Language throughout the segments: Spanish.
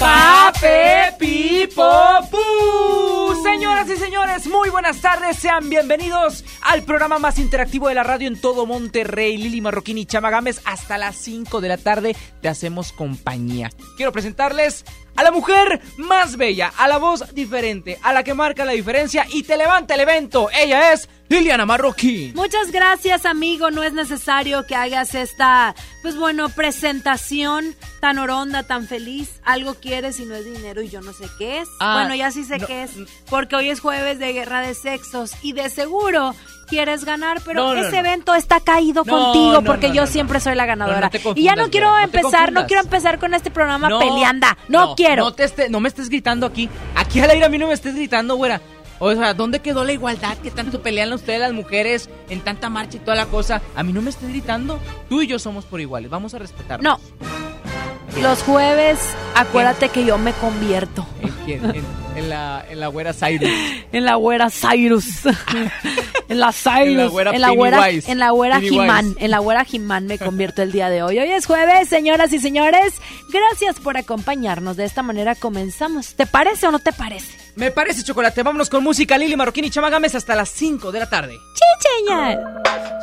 Pape Pipo Pu. Señoras y señores, muy buenas tardes. Sean bienvenidos al programa más interactivo de la radio en todo Monterrey. Lili Marroquín y Chama Gámez. Hasta las 5 de la tarde te hacemos compañía. Quiero presentarles a la mujer más bella, a la voz diferente, a la que marca la diferencia y te levanta el evento. Ella es Liliana Marroquín. Muchas gracias, amigo. No es necesario que hagas esta, pues bueno, presentación tan oronda, tan feliz. Algo quieres y no es dinero y yo no sé qué es. Ah, bueno, ya sí sé no, qué es, porque hoy es jueves de guerra de sexos y de seguro quieres ganar, pero No, no, ese no. evento está caído contigo porque yo siempre soy la ganadora. Y ya no quiero empezar, no quiero empezar con este programa peleanda. No, quiero. No, te esté- no me estés gritando aquí. Aquí al aire a mí no me estés gritando, güera. O sea, ¿dónde quedó la igualdad que tanto pelean ustedes las mujeres en tanta marcha y toda la cosa? A mí no me estés gritando. Tú y yo somos por iguales. Vamos a respetarnos. No. Los jueves, acuérdate que yo me convierto. ¿En quién? En, en la, en la güera Cyrus. En la güera Cyrus. en la Cyrus. En la güera en la güera, Pennywise. en la güera Pennywise. He-Man. En la güera He-Man me convierto el día de hoy. Hoy es jueves, señoras y señores. Gracias por acompañarnos. De esta manera comenzamos. ¿Te parece o no te parece? Me parece chocolate. Vámonos con música Lili Marroquín y Chama Gámez hasta las 5 de la tarde. Chicheña.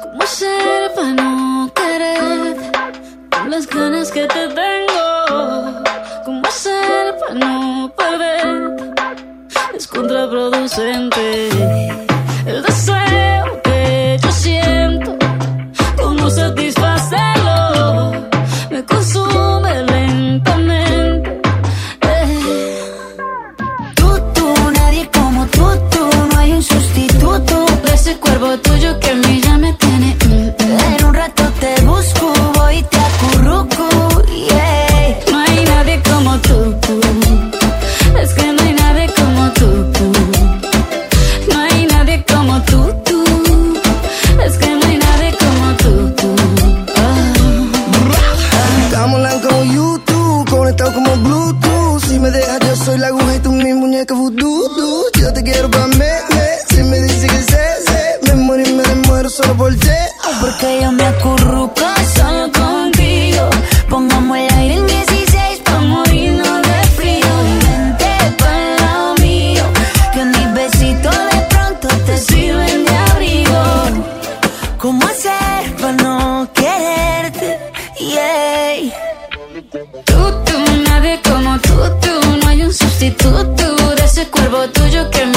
¿Cómo hacer para no querer las ganas que te tengo? ¿Cómo hacer para no perder? Es contraproducente el deseo que yo siento. ¿Cómo satisfacerlo? Tuyo que me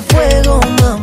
fuego, mami.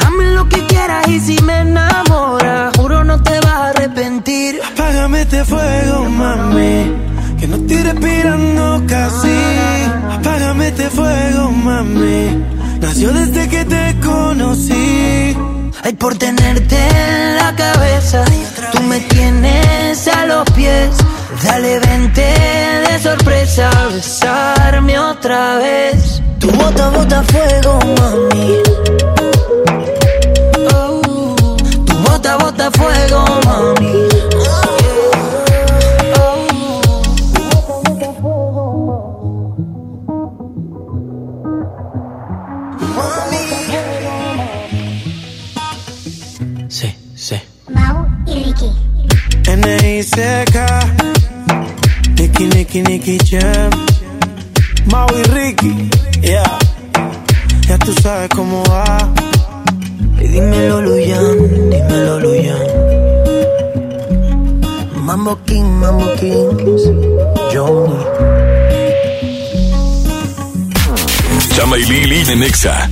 Hazme lo que quieras y si me enamoras, juro no te vas a arrepentir. Apágame este fuego, mami. Que no estoy respirando casi. Apágame este fuego, mami. Nació desde que te conocí. Ay, por tenerte en la cabeza, tú me tienes a los pies. Dale, vente de sorpresa, a besarme otra vez. Tu bota, bota fuego, mami. Bota fuego, mami. Sí, sí. Mau y Ricky. N.I.C.K. Nicky, Nicky, Nicky Jam. Mau y Ricky. Yeah. Ya tú sabes cómo va. Y dímelo, Luyan, dímelo, Luyan. Mambo King, Mambo Kings, Johnny. Chama y Lili de Nexa.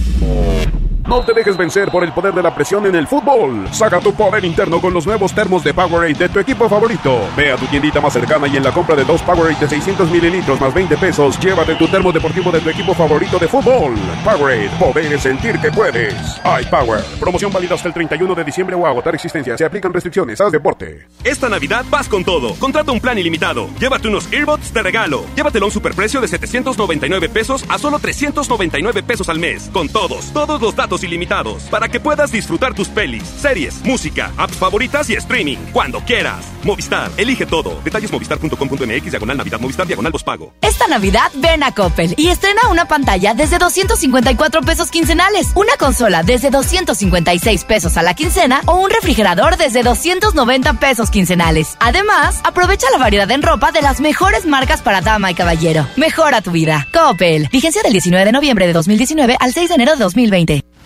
No te dejes vencer por el poder de la presión en el fútbol. Saca tu poder interno con los nuevos termos de Powerade de tu equipo favorito. Ve a tu tiendita más cercana y en la compra de dos Powerade de 600 mililitros más 20 pesos, llévate tu termo deportivo de tu equipo favorito de fútbol. Powerade, poder es sentir que puedes. iPower, promoción válida hasta el 31 de diciembre o agotar existencia. Se aplican restricciones. Haz deporte. Esta Navidad vas con todo. Contrata un plan ilimitado. Llévate unos earbuds de regalo. Llévatelo a un superprecio de 799 pesos a solo 399 pesos al mes. Con todos, todos los datos ilimitados. Para que puedas disfrutar tus pelis, series, música, apps favoritas y streaming. Cuando quieras. Movistar, elige todo. Detalles movistar.com.mx, diagonal Navidad, Movistar, diagonal pago. Esta Navidad ven a Coppel y estrena una pantalla desde 254 pesos quincenales, una consola desde 256 pesos a la quincena o un refrigerador desde 290 pesos quincenales. Además, aprovecha la variedad en ropa de las mejores marcas para dama y caballero. Mejora tu vida. Coppel. Vigencia del 19 de noviembre de 2019 al 6 de enero de 2020.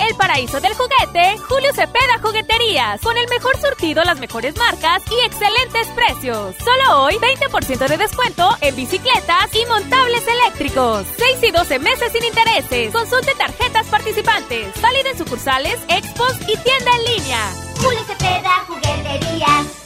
El paraíso del juguete, Julio Cepeda Jugueterías, con el mejor surtido, las mejores marcas y excelentes precios. Solo hoy, 20% de descuento en bicicletas y montables eléctricos. 6 y 12 meses sin intereses. Consulte tarjetas participantes. Válido en sucursales, expos y tienda en línea. Julio Cepeda Jugueterías.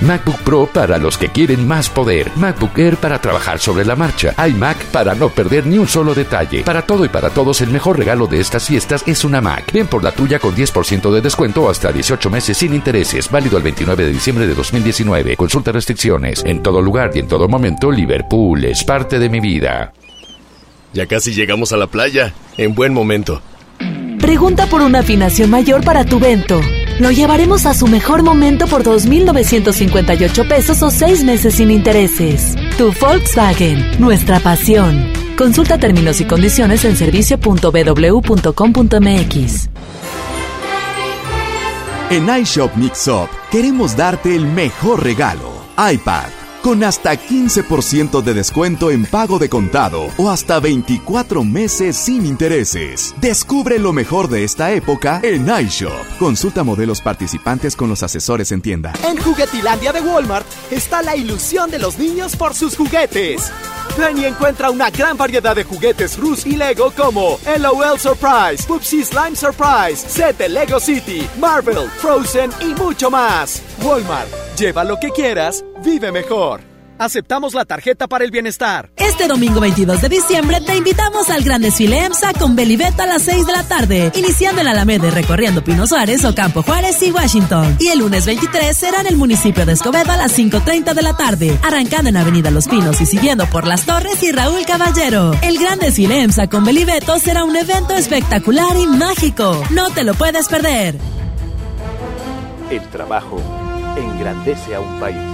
MacBook Pro para los que quieren más poder. MacBook Air para trabajar sobre la marcha. iMac para no perder ni un solo detalle. Para todo y para todos, el mejor regalo de estas fiestas es una Mac. Ven por la tuya con 10% de descuento hasta 18 meses sin intereses. Válido el 29 de diciembre de 2019. Consulta restricciones. En todo lugar y en todo momento, Liverpool es parte de mi vida. Ya casi llegamos a la playa. En buen momento. Pregunta por una afinación mayor para tu vento. Lo llevaremos a su mejor momento por 2.958 pesos o 6 meses sin intereses. Tu Volkswagen, nuestra pasión. Consulta términos y condiciones en servicio.bw.com.mx. En iShop Mixup queremos darte el mejor regalo. iPad con hasta 15% de descuento en pago de contado o hasta 24 meses sin intereses. Descubre lo mejor de esta época en iShop. Consulta modelos participantes con los asesores en tienda. En Juguetilandia de Walmart está la ilusión de los niños por sus juguetes. Ven y encuentra una gran variedad de juguetes Rus y Lego como LOL Surprise, Pupsi Slime Surprise, set de Lego City, Marvel, Frozen y mucho más. Walmart, lleva lo que quieras, vive mejor. Aceptamos la tarjeta para el bienestar. Este domingo 22 de diciembre te invitamos al gran desfile EMSA con Belibeta a las 6 de la tarde, iniciando en Alameda y recorriendo Pino Suárez, Ocampo Juárez y Washington. Y el lunes 23 será en el municipio de Escobedo a las 5.30 de la tarde, arrancando en Avenida Los Pinos y siguiendo por Las Torres y Raúl Caballero. El gran desfile EMSA con Belibeto será un evento espectacular y mágico. No te lo puedes perder. El trabajo engrandece a un país.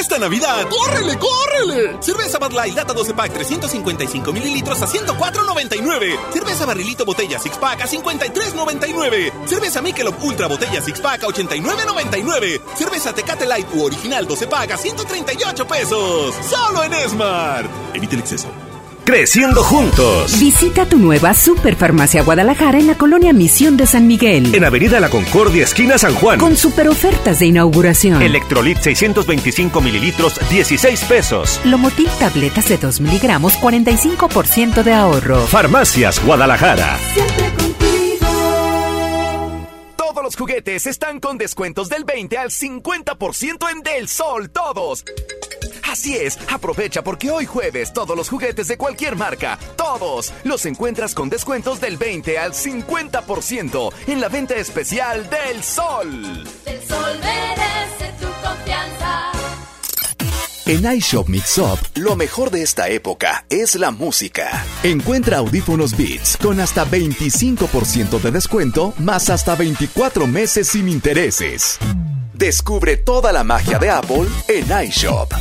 Esta Navidad, ¡córrele, córrele! Cerveza Bud Light Lata 12 Pack 355 mililitros a 104.99. Cerveza Barrilito Botella Six Pack a 53.99. Cerveza Michelob Ultra Botella Six Pack a 89.99. Cerveza Tecate Light u Original 12 Pack a 138 pesos. Solo en Smart. Evite el exceso. Creciendo juntos. Visita tu nueva Superfarmacia Guadalajara en la colonia Misión de San Miguel. En Avenida La Concordia, esquina San Juan. Con super ofertas de inauguración. Electrolit 625 mililitros, 16 pesos. Lomotil tabletas de 2 miligramos, 45% de ahorro. Farmacias Guadalajara. Siempre contigo. Todos los juguetes están con descuentos del 20 al 50% en Del Sol, todos. Así es, aprovecha porque hoy jueves todos los juguetes de cualquier marca, todos, los encuentras con descuentos del 20 al 50% en la venta especial del Sol. El sol merece tu confianza. En iShop Mix Up, lo mejor de esta época es la música. Encuentra audífonos Beats con hasta 25% de descuento, más hasta 24 meses sin intereses. Descubre toda la magia de Apple en iShop.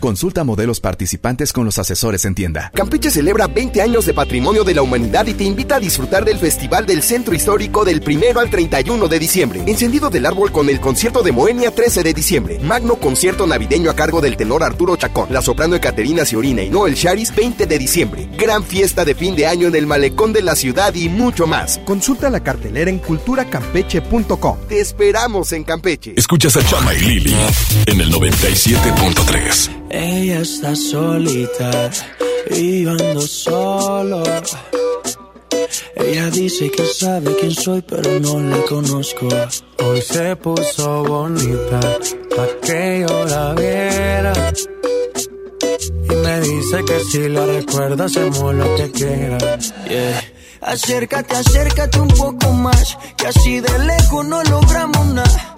Consulta modelos participantes con los asesores en tienda. Campeche celebra 20 años de patrimonio de la humanidad y te invita a disfrutar del Festival del Centro Histórico del 1 al 31 de diciembre. Encendido del árbol con el concierto de Moenia 13 de diciembre. Magno concierto navideño a cargo del tenor Arturo Chacón, la soprano Ecaterina Ciorina y Noel Charis 20 de diciembre. Gran fiesta de fin de año en el malecón de la ciudad y mucho más. Consulta la cartelera en culturacampeche.com. Te esperamos en Campeche. Escuchas a Chama y Lili en el 97.3. Ella está solita y yo ando solo. Ella dice que sabe quién soy, pero no la conozco. Hoy se puso bonita pa' que yo la viera. Y me dice que si la recuerda hacemos lo que quiera. Acércate, acércate un poco más, que así de lejos no logramos nada.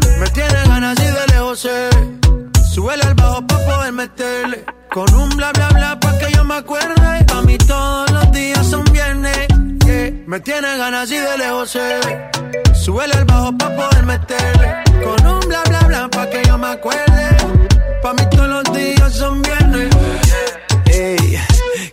Me tiene ganas y de lejos sé. Súbele al bajo pa' poder meterle. Con un bla bla bla pa' que yo me acuerde. Pa' mí todos los días son viernes. Yeah. Me tiene ganas y de lejos sé. Súbele al bajo pa' poder meterle. Con un bla bla bla pa' que yo me acuerde. Pa' mí todos los días son viernes.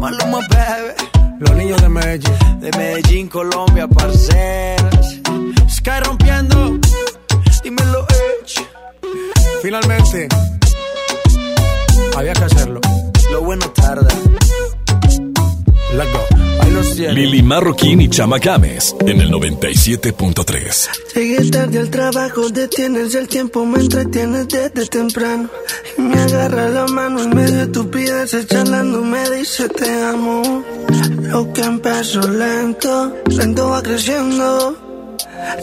Baby. Los niños de Medellín. De Medellín, Colombia, parceras. Sky rompiendo. Dímelo, Edge. Finalmente. Había que hacerlo. Lo bueno tarda. Let's go. Lili Marroquín y Chama Games en el 97.3. Llegué tarde al trabajo, detienes el tiempo, me entretienes desde temprano. Y me agarra la mano en medio de estupideces, charlando, me dice te amo. Lo que empezó lento, lento va creciendo.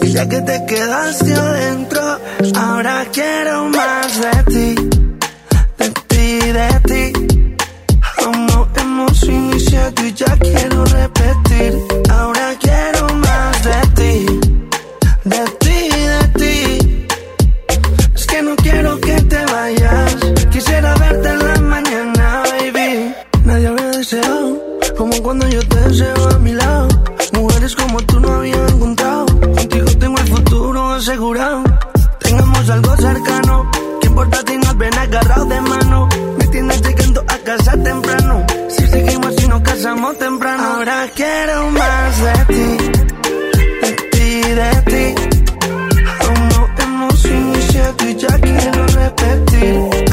Y ya que te quedaste adentro, ahora quiero más de ti, de ti, de ti. Hemos iniciado y ya quiero repetir, ahora quiero más de ti, de ti, de ti. Es que no quiero que te vayas, quisiera verte en la mañana, baby. Nadie había deseado, como cuando yo te deseo a mi lado. Mujeres como tú no había encontrado, contigo tengo el futuro asegurado. temprano. Ahora quiero más de ti, de ti, de ti. Aún no hemos iniciado y ya quiero repetir.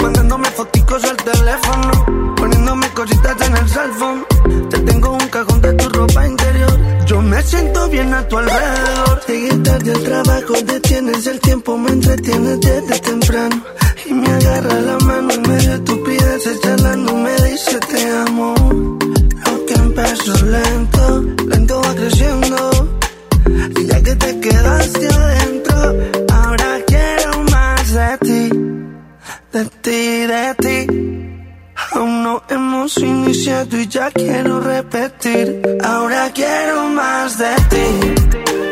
Mandándome foticos al teléfono. Poniéndome cositas en el phone. Te tengo un cajón de tu ropa interior. Yo me siento bien a tu alrededor. Llegué tarde al trabajo, detienes el tiempo, me entretienes desde temprano. Y me agarra la mano en medio de estupideces, charlando me dice te amo. Lo que empezó lento, lento va creciendo. Y ya que te quedaste adentro, ahora quiero más de ti, de ti, de ti. Aún no hemos iniciado y ya quiero repetir. Ahora quiero más de ti,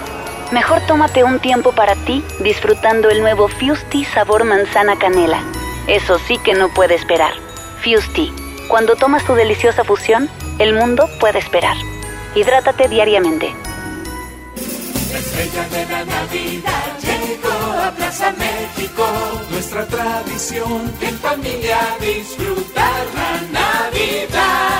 Mejor tómate un tiempo para ti disfrutando el nuevo Fusti sabor manzana canela. Eso sí que no puede esperar. Fusti, cuando tomas tu deliciosa fusión, el mundo puede esperar. Hidrátate diariamente. La estrella de la Navidad llegó a Plaza México. Nuestra tradición en familia disfrutar la Navidad.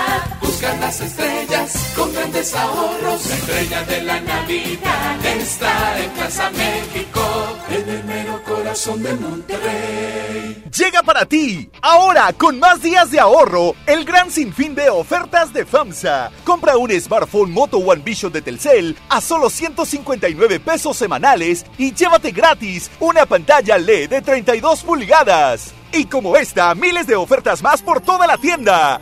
Las estrellas con grandes ahorros. La estrella de la Navidad está en Plaza México. En el mero corazón de Monterrey. Llega para ti, ahora con más días de ahorro, el gran sinfín de ofertas de FAMSA. Compra un smartphone Moto One Vision de Telcel a solo 159 pesos semanales y llévate gratis una pantalla LED de 32 pulgadas. Y como esta, miles de ofertas más por toda la tienda.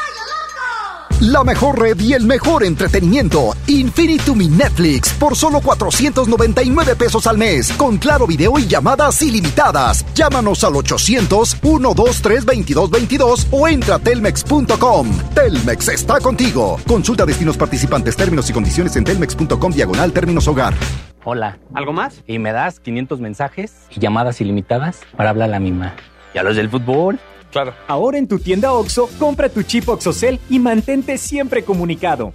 La mejor red y el mejor entretenimiento. Infinitum y Netflix por solo 499 pesos al mes. Con claro video y llamadas ilimitadas. Llámanos al 800-123-2222 o entra a telmex.com. Telmex está contigo. Consulta destinos participantes, términos y condiciones en telmex.com diagonal términos hogar. Hola. ¿Algo más? Y me das 500 mensajes y llamadas ilimitadas para hablar a la misma. ¿Y a los del fútbol? Claro. Ahora en tu tienda OXO, compra tu chip OXOCEL y mantente siempre comunicado.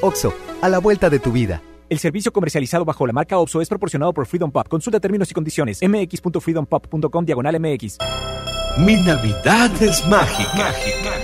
OXO, a la vuelta de tu vida. El servicio comercializado bajo la marca OXO es proporcionado por Freedom Pop. Consulta términos y condiciones. mx.freedompop.com diagonal mx. Mi Navidad es mágica. mágica.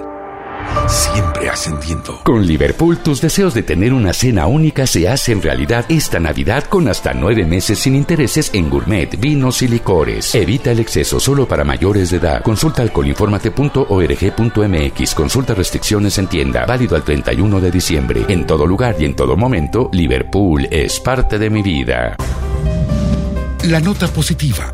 Siempre ascendiendo. Con Liverpool, tus deseos de tener una cena única se hacen realidad esta Navidad con hasta nueve meses sin intereses en gourmet, vinos y licores. Evita el exceso solo para mayores de edad. Consulta alcoholinformate.org.mx. Consulta restricciones en tienda. Válido al 31 de diciembre. En todo lugar y en todo momento, Liverpool es parte de mi vida. La nota positiva.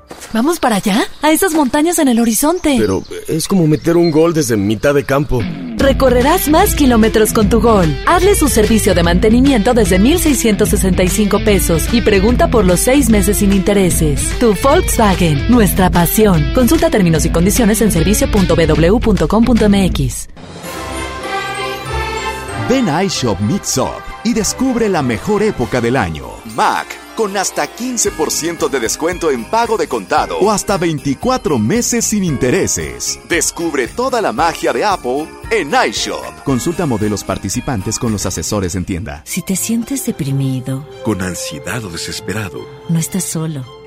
¿Vamos para allá? A esas montañas en el horizonte. Pero es como meter un gol desde mitad de campo. Recorrerás más kilómetros con tu gol. Hazle su servicio de mantenimiento desde 1,665 pesos y pregunta por los seis meses sin intereses. Tu Volkswagen, nuestra pasión. Consulta términos y condiciones en servicio.bw.com.mx. Ven a iShop Mix Up y descubre la mejor época del año. Mac, con hasta 15% de descuento en pago de contado o hasta 24 meses sin intereses. Descubre toda la magia de Apple en iShop. Consulta modelos participantes con los asesores en tienda. Si te sientes deprimido, con ansiedad o desesperado, no estás solo.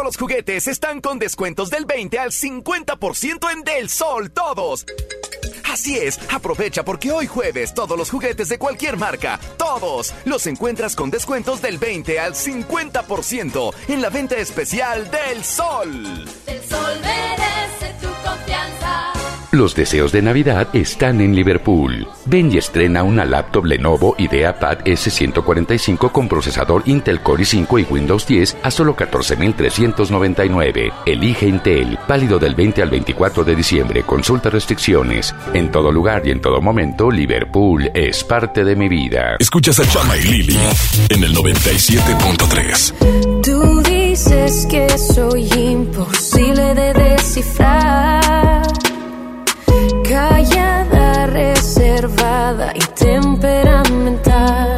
Todos los juguetes están con descuentos del 20 al 50% en Del Sol, todos. Así es, aprovecha porque hoy jueves todos los juguetes de cualquier marca, todos, los encuentras con descuentos del 20 al 50% en la venta especial del Sol. El Sol merece tu. Los deseos de Navidad están en Liverpool. Ven y estrena una laptop Lenovo IdeaPad S145 con procesador Intel Core i5 y Windows 10 a solo 14,399. Elige Intel, válido del 20 al 24 de diciembre. Consulta restricciones. En todo lugar y en todo momento, Liverpool es parte de mi vida. Escuchas a Chama y Lili en el 97.3. Tú dices que soy imposible de descifrar. Callada, reservada y temperamental.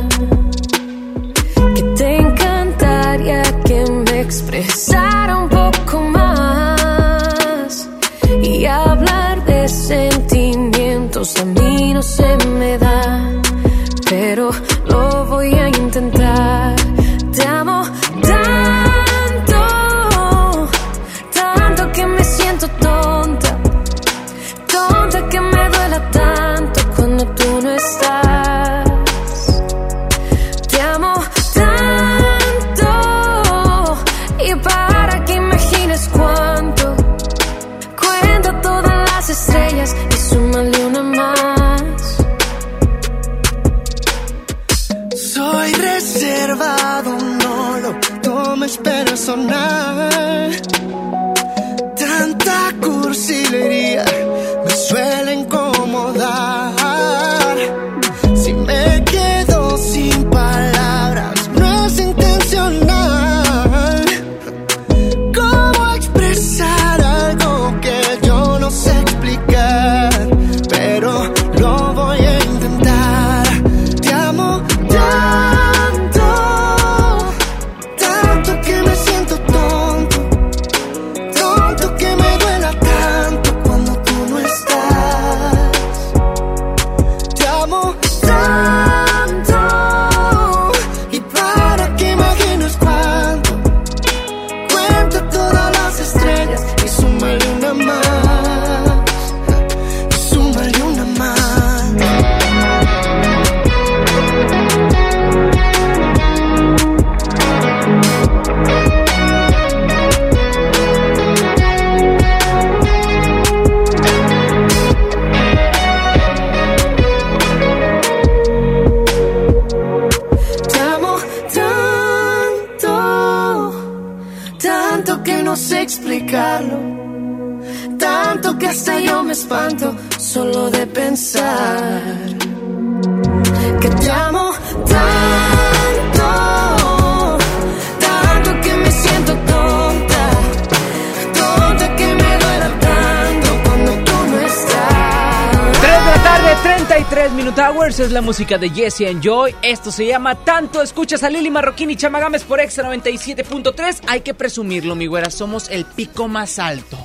La música de Jesse and Joy. Esto se llama Tanto. Escuchas a Lili Marroquín y Chamagames por Extra 97.3. Hay que presumirlo, mi güera. Somos el pico más alto.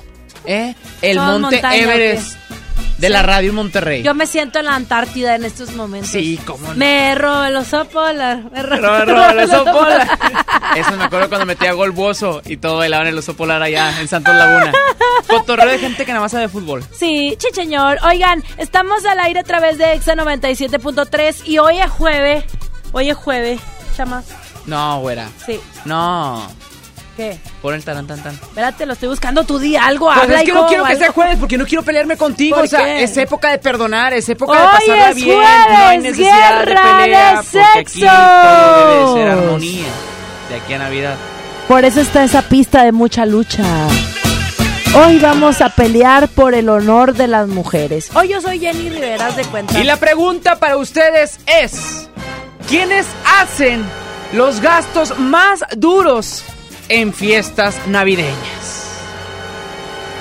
¿Eh? El Somos monte montaña, Everest. de la radio Monterrey. Yo me siento en la Antártida en estos momentos. Sí, cómo no. Me robo el oso polar. Me robo. Eso me acuerdo cuando metía gol Bozo y todo bailaban el oso polar allá en Santos Laguna. Cotorreo de gente que nada más sabe de fútbol. Sí, chicheñor. Oigan, estamos al aire a través de Exa 97.3 y hoy es jueves. Hoy es jueves, chamas. No, güera. Sí. No. ¿Qué? Pon el taran tan tan. Espérate, lo estoy buscando. Tú di algo, Pues habla es que no quiero que algo. sea jueves porque no quiero pelearme contigo. ¿Por O sea, qué? es época de perdonar, es época de Hoy pasarla es bien. no hay jueves, necesidad de pelea de porque aquí todo debe de ser armonía de aquí a Navidad. Por eso está esa pista de mucha lucha. Hoy vamos a pelear por el honor de las mujeres. Hoy yo soy Jenny Rivera, de cuenta. Y la pregunta para ustedes es: ¿quiénes hacen los gastos más duros en fiestas navideñas?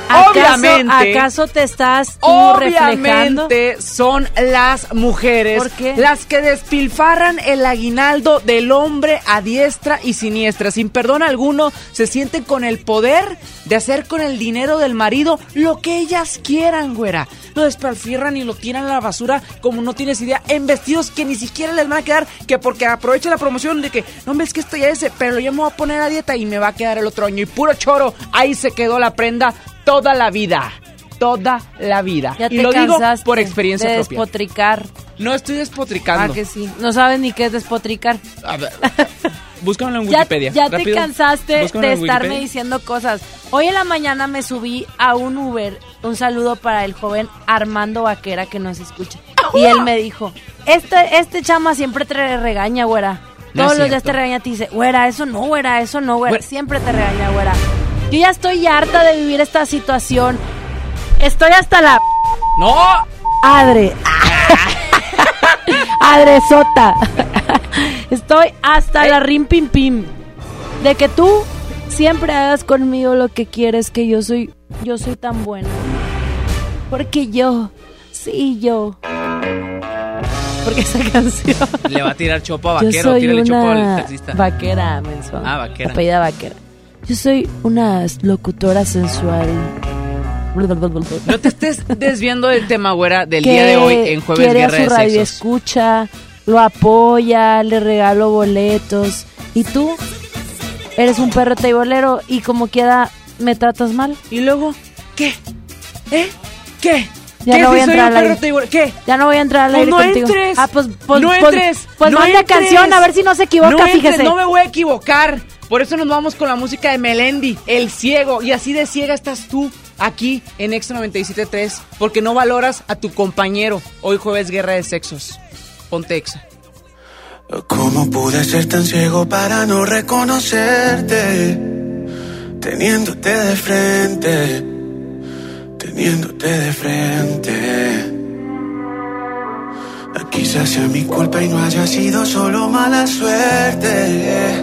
¿Acaso, Obviamente. ¿Acaso te estás tú reflejando? Obviamente son las mujeres ¿Por qué? las que despilfarran el aguinaldo del hombre a diestra y siniestra. Sin perdón alguno, se sienten con el poder de hacer con el dinero del marido lo que ellas quieran, güera. Lo despilfarran y lo tiran a la basura como no tienes idea en vestidos que ni siquiera les van a quedar, que porque aprovecha la promoción de que, no ves que esto ya es, pero yo me voy a poner a dieta y me va a quedar el otro año. Y puro choro, ahí se quedó la prenda toda la vida. Toda la vida. Ya y te lo digo por experiencia de propia. despotricar. No estoy despotricando. Ah, que sí. No sabes ni qué es despotricar. A ver, búscamelo en Wikipedia. ya te cansaste Búscamelo de estarme diciendo cosas. Hoy en la mañana me subí a un Uber. Un saludo para el joven Armando Vaquera que nos escucha. Y él me dijo, este, este chama siempre te regaña, güera. Todos los días te regaña, te dice, güera, eso no, güera, eso no, güera. Güera. Siempre te regaña, güera. Yo ya estoy harta de vivir esta situación. Estoy hasta la... ¡No! Adre. Adresota. Estoy hasta la rim pim pim. De que tú siempre hagas conmigo lo que quieres, que yo soy, yo soy tan buena. Porque yo, sí, yo. Porque esa canción. Le va a tirar chopo a vaquero, tírale chopo al taxista. vaquera, menso. Ah, vaquera. Apellida vaquera. Yo soy una locutora sensual. No te estés desviando del tema, güera, del que día de hoy en Jueves quiere Guerra a su de radio Sexos. escucha, lo apoya, le regalo boletos. Y tú eres un perro teibolero y como quiera me tratas mal. ¿Y luego qué? ¿Eh? ¿Qué? Ya ¿Qué no si voy a soy entrar un al perro? ¿Qué? Ya no voy a entrar al Pues aire no contigo. entres. Ah, pues, pues, no pues- entres. Pues no manda entres. canción a ver si no se equivoca, No entres, fíjese. No me voy a equivocar. Por eso nos vamos con la música de Melendi, El Ciego. Y así de ciega estás tú aquí en Extra 97.3 porque no valoras a tu compañero. Hoy jueves Guerra de Sexos. Ponte Exa. ¿Cómo pude ser tan ciego para no reconocerte? Teniéndote de frente, teniéndote de frente. Quizás sea mi culpa y no haya sido solo mala suerte.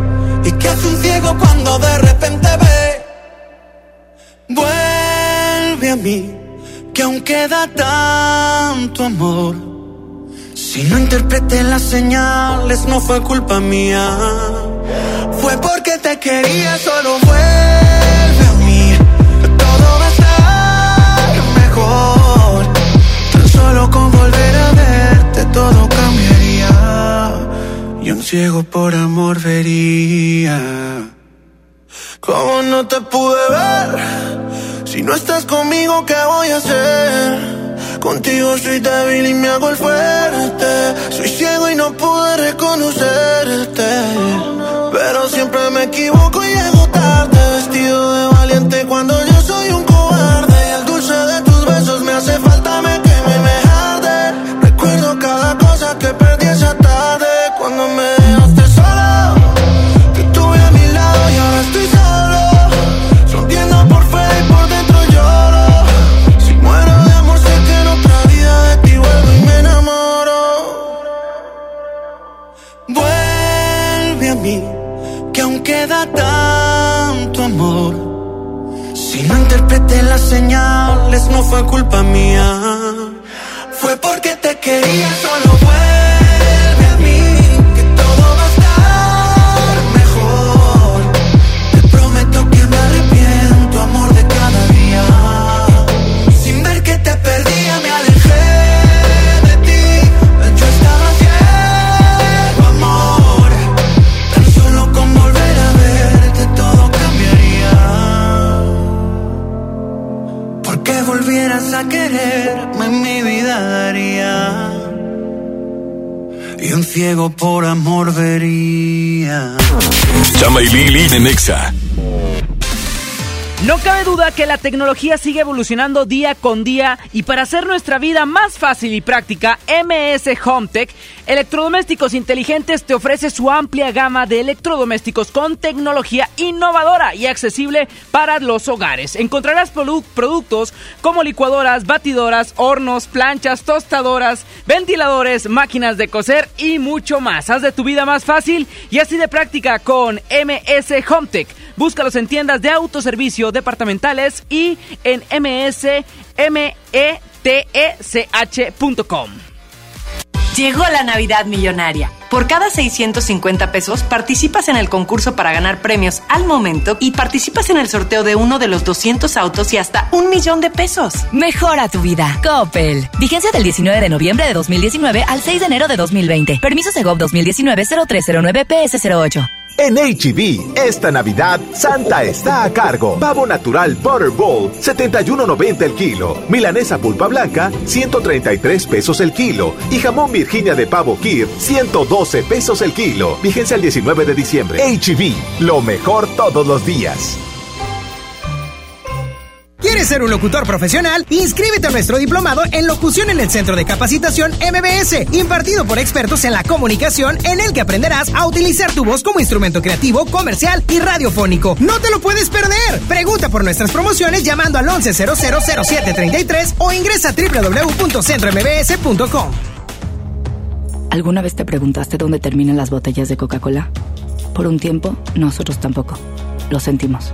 ¿Y qué hace un ciego cuando de repente ve? Vuelve a mí, que aún queda tanto amor. Si no interpreté las señales, no fue culpa mía. Fue porque te quería, solo vuelve a mí. Todo va a estar mejor. Tan solo con volver a verte, todo. Y un ciego por amor vería. ¿Cómo no te pude ver? Si no estás conmigo, ¿qué voy a hacer? Contigo soy débil y me hago el fuerte. Soy ciego y no pude reconocerte. Pero siempre me equivoco y llego tarde. Vestido de valiente cuando yo que aún queda tanto amor. Si no interpreté las señales, no fue culpa mía. Fue porque te quería solo bueno. Ciego por amor vería. Chama y Lili de Nexa. No cabe duda que la tecnología sigue evolucionando día con día y para hacer nuestra vida más fácil y práctica, MS Hometech Electrodomésticos Inteligentes te ofrece su amplia gama de electrodomésticos con tecnología innovadora y accesible para los hogares. Encontrarás produ- productos como licuadoras, batidoras, hornos, planchas, tostadoras, ventiladores, máquinas de coser y mucho más. Haz de tu vida más fácil y así de práctica con MS Hometech. Búscalos en tiendas de autoservicio departamentales y en msmetech.com. Llegó la Navidad Millonaria. Por cada 650 pesos participas en el concurso para ganar premios al momento y participas en el sorteo de uno de los 200 autos y hasta un millón de pesos. Mejora tu vida. Coppel. Vigencia del 19 de noviembre de 2019 al 6 de enero de 2020. Permiso Segov 2019-0309 PS08. En HB, esta Navidad, Santa está a cargo. Pavo natural Butterball, 71.90 el kilo. Milanesa pulpa blanca, 133 pesos el kilo. Y jamón Virginia de pavo Kir, 112 pesos el kilo. Vigencia el 19 de diciembre. HB, lo mejor todos los días. ¿Quieres ser un locutor profesional? Inscríbete a nuestro diplomado en locución en el Centro de Capacitación MBS, impartido por expertos en la comunicación, en el que aprenderás a utilizar tu voz como instrumento creativo, comercial y radiofónico. ¡No te lo puedes perder! Pregunta por nuestras promociones llamando al 11000733 o ingresa a www.centrombs.com. ¿Alguna vez te preguntaste dónde terminan las botellas de Coca-Cola? Por un tiempo, nosotros tampoco. Lo sentimos.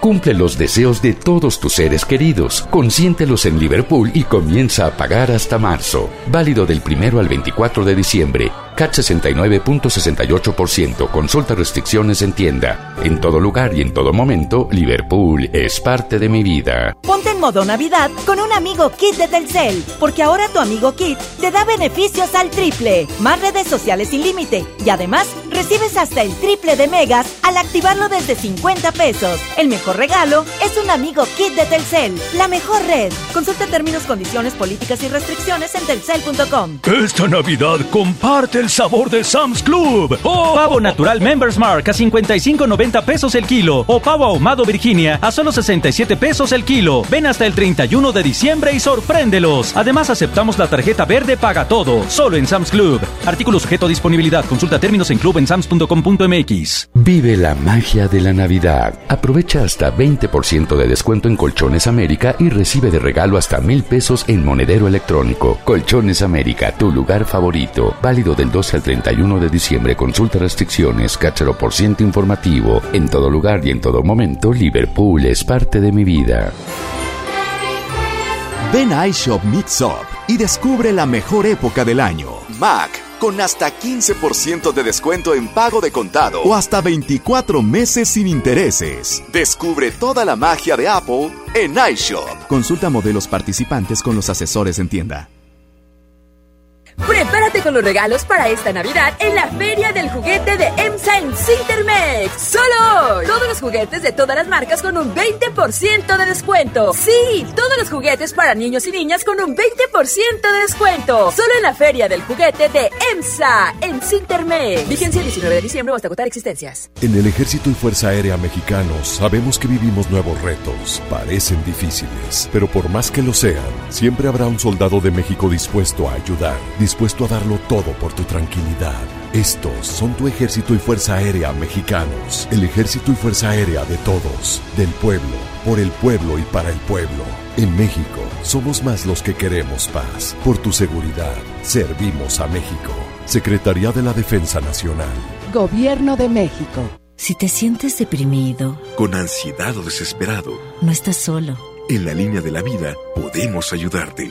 Cumple los deseos de todos tus seres queridos. Consiéntelos en Liverpool y comienza a pagar hasta marzo. Válido del primero al 24 de diciembre. CAT 69.68%. Consulta restricciones en tienda. En todo lugar y en todo momento, Liverpool es parte de mi vida. Ponte en modo Navidad con un amigo Kit de Telcel, porque ahora tu amigo Kit te da beneficios al triple, más redes sociales sin límite y además recibes hasta el triple de megas al activarlo desde 50 pesos. El mejor regalo es un amigo Kit de Telcel, la mejor red. Consulta términos, condiciones, políticas y restricciones en telcel.com. Esta Navidad comparte el sabor de Sam's Club. ¡Oh! Pavo natural Members Mark a 55.90 pesos el kilo. O pavo ahumado Virginia a solo 67 pesos el kilo. Ven hasta el 31 de diciembre y sorpréndelos. Además aceptamos la tarjeta verde Paga Todo. Solo en Sam's Club. Artículo sujeto a disponibilidad. Consulta términos en club en sams.com.mx. Vive la magia de la Navidad. Aprovecha hasta 20% de descuento en Colchones América y recibe de regalo hasta mil pesos en monedero electrónico. Colchones América, tu lugar favorito. Válido del 12 al 31 de diciembre. Consulta restricciones, cáchalo por ciento informativo. En todo lugar y en todo momento, Liverpool es parte de mi vida. Ven a iShop Mix Up y descubre la mejor época del año. Mac, con hasta 15% de descuento en pago de contado o hasta 24 meses sin intereses. Descubre toda la magia de Apple en iShop. Consulta modelos participantes con los asesores en tienda. Prepárate con los regalos para esta Navidad en la Feria del Juguete de EMSA en Cintermex. Solo. Todos los juguetes de todas las marcas con un 20% de descuento. Sí, todos los juguetes para niños y niñas con un 20% de descuento. Solo en la Feria del Juguete de EMSA en Cintermex. Vigencia el 19 de diciembre hasta agotar existencias. En el Ejército y Fuerza Aérea Mexicanos sabemos que vivimos nuevos retos. Parecen difíciles, pero por más que lo sean, siempre habrá un soldado de México dispuesto a ayudar, dispuesto a darlo todo por tu tranquilidad. Estos son tu ejército y fuerza aérea mexicanos, el ejército y fuerza aérea de todos, del pueblo, por el pueblo y para el pueblo. En México somos más los que queremos paz. Por tu seguridad, servimos a México. Secretaría de la Defensa Nacional. Gobierno de México. Si te sientes deprimido, Con ansiedad o desesperado, no estás solo. en la línea de la vida podemos ayudarte.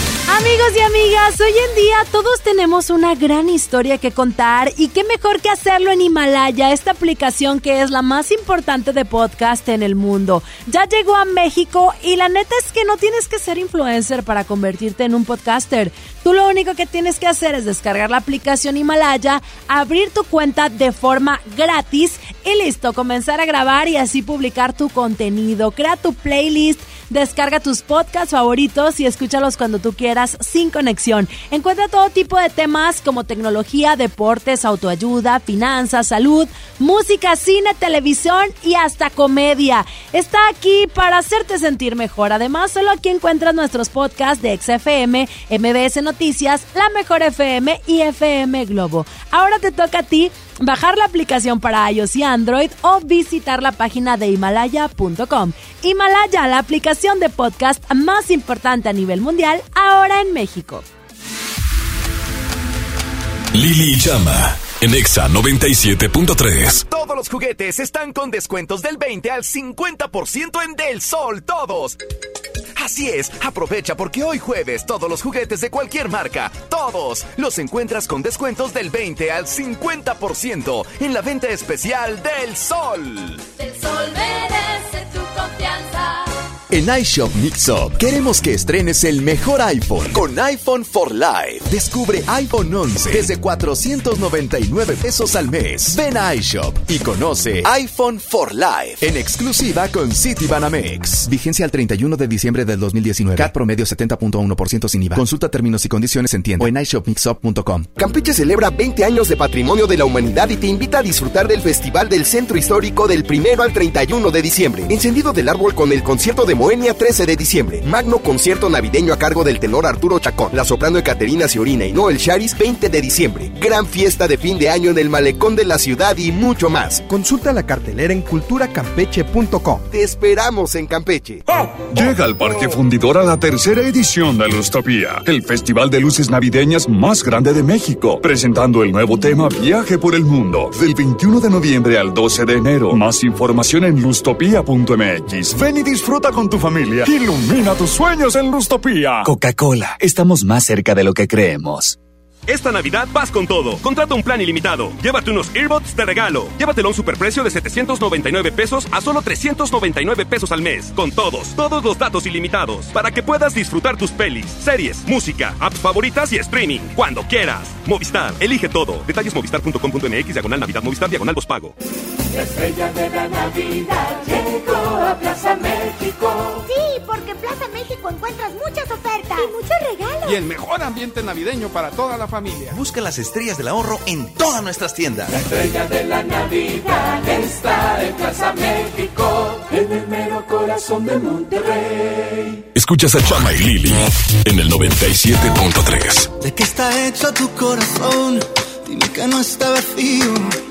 Amigos y amigas, hoy en día todos tenemos una gran historia que contar y qué mejor que hacerlo en Himalaya, esta aplicación que es la más importante de podcast en el mundo. Ya llegó a México y la neta es que no tienes que ser influencer para convertirte en un podcaster. Tú lo único que tienes que hacer es descargar la aplicación Himalaya, abrir tu cuenta de forma gratis y listo, comenzar a grabar y así publicar tu contenido. Crea tu playlist, descarga tus podcasts favoritos y escúchalos cuando tú quieras sin conexión. Encuentra todo tipo de temas como tecnología, deportes, autoayuda, finanzas, salud, música, cine, televisión y hasta comedia. Está aquí para hacerte sentir mejor. Además, solo aquí encuentras nuestros podcasts de XFM, MBS Noticias, La Mejor FM y FM Globo. Ahora te toca a ti bajar la aplicación para iOS y Android o visitar la página de himalaya.com. Himalaya, la aplicación de podcast más importante a nivel mundial, ahora en México. Lili Llama en Exa 97.3. Todos los juguetes están con descuentos del 20 al 50% en Del Sol, todos. Así es, aprovecha porque hoy jueves todos los juguetes de cualquier marca, todos, los encuentras con descuentos del 20 al 50% en la venta especial del Sol. El sol merece tu confianza. En iShop Mixup queremos que estrenes el mejor iPhone con iPhone for Life. Descubre iPhone 11 desde 499 pesos al mes. Ven a iShop y conoce iPhone for Life en exclusiva con Citibanamex. Vigencia al 31 de diciembre del 2019. CAT promedio 70.1% sin IVA. Consulta términos y condiciones en tienda o en iShopMixup.com. Campeche celebra 20 años de patrimonio de la humanidad y te invita a disfrutar del Festival del Centro Histórico del 1 al 31 de diciembre. Encendido del árbol con el concierto de Moenia 13 de diciembre. Magno concierto navideño a cargo del tenor Arturo Chacón. La soprano Ecaterina Ciorina y Noel Charis 20 de diciembre. Gran fiesta de fin de año en el malecón de la ciudad y mucho más. Consulta la cartelera en culturacampeche.com. Te esperamos en Campeche. Llega al Parque Fundidor a la tercera edición de Lustopía, el festival de luces navideñas más grande de México, presentando el nuevo tema Viaje por el Mundo, del 21 de noviembre al 12 de enero. Más información en lustopía.mx. Ven y disfruta con tu familia. Ilumina tus sueños en Lustopía. Coca-Cola, estamos más cerca de lo que creemos. Esta Navidad vas con todo. Contrata un plan ilimitado. Llévate unos earbuds de regalo. Llévatelo a un superprecio de 799 pesos a solo 399 pesos al mes. Con todos, todos los datos ilimitados. Para que puedas disfrutar tus pelis, series, música, apps favoritas y streaming. Cuando quieras. Movistar, elige todo. Detalles movistar.com.mx, diagonal Navidad, Movistar, diagonal pago. La estrella de la Navidad llegó a Plaza México. Sí, porque Plaza México encuentras muchas ofertas y muchos regalos. Y el mejor ambiente navideño para toda la familia. Busca las estrellas del ahorro en todas nuestras tiendas. La estrella de la Navidad está en Plaza México, en el mero corazón de Monterrey. Escuchas a Chama y Lili en el 97.3. ¿De qué está hecho tu corazón? Dime que no está vacío.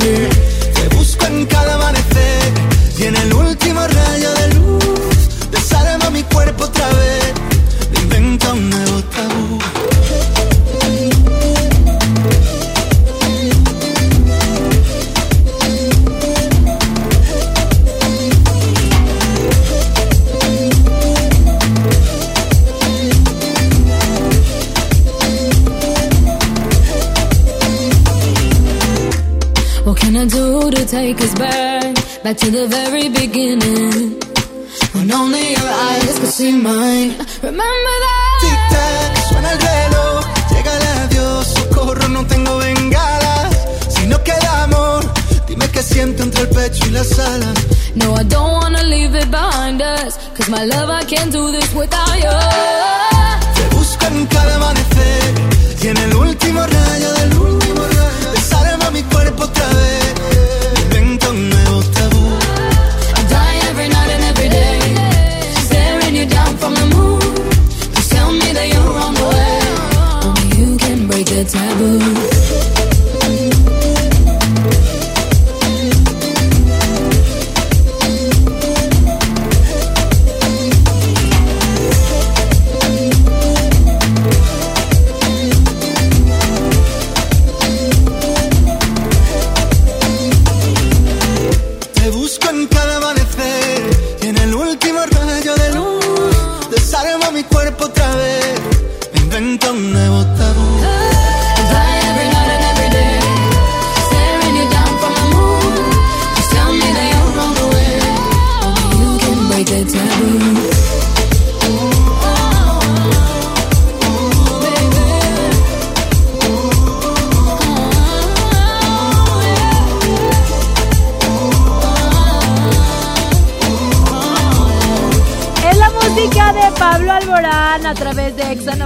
Take us back, back to the very beginning. When only your eyes could see mine. Remember that. Tic-tac, suena el reloj. Llega el adiós, socorro, no tengo bengalas. Si no queda amor, dime qué siento entre el pecho y las alas. No, I don't wanna leave it behind us. Cause my love, I can't do this without you. Te busco en cada amanecer. Y en el último rayo del último rayo. Desarma mi cuerpo otra vez. Taboo.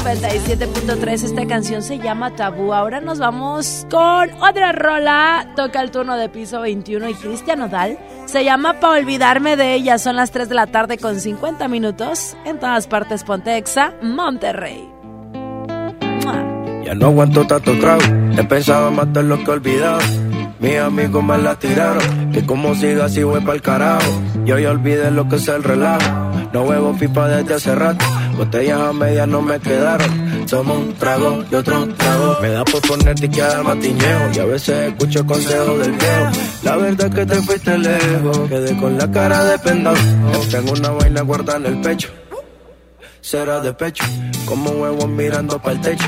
97.3. Esta canción se llama Tabú. Ahora nos vamos con otra rola. Toca el turno de piso 21 y Cristian Odal. Se llama Pa' olvidarme de ella. Son las 3 de la tarde con 50 minutos. En todas partes, ponte Exa, Monterrey. Ya no aguanto tanto trago. He pensado en matar lo que he olvidado. Mis amigos me la tiraron. Que como siga así voy pa'l carajo. Yo ya olvidé lo que es el relajo. No huevo pipa desde hace rato. Botellas a medias no me quedaron. Somos un trago y otro trago. Me da por ponerte que al matiñeo. Y a veces escucho consejos del viejo. La verdad que te fuiste lejos. Quedé con la cara de pendado. Tengo una vaina guardada en el pecho. Será de pecho. Como huevos mirando para el techo.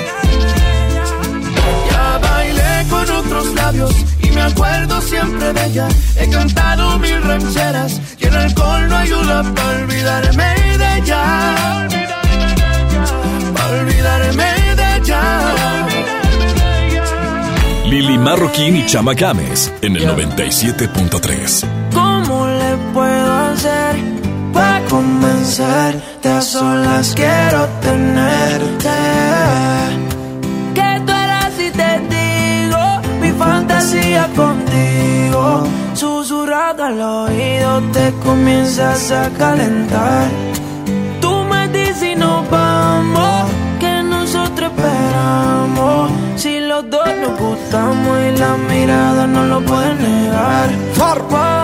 otros labios y me acuerdo siempre de ella. He cantado mil rancheras y el alcohol no ayuda para olvidarme de ella. Pa' olvidarme de ella. Lili Marroquín y Chama Games en el 97.3. ¿Cómo le puedo hacer para convencerte? A solas quiero tenerte. Fantasía contigo. Susurrado al oído te comienzas a calentar. Tú me dices y nos vamos, que nosotros esperamos. Si los dos nos gustamos y la mirada no lo puede negar.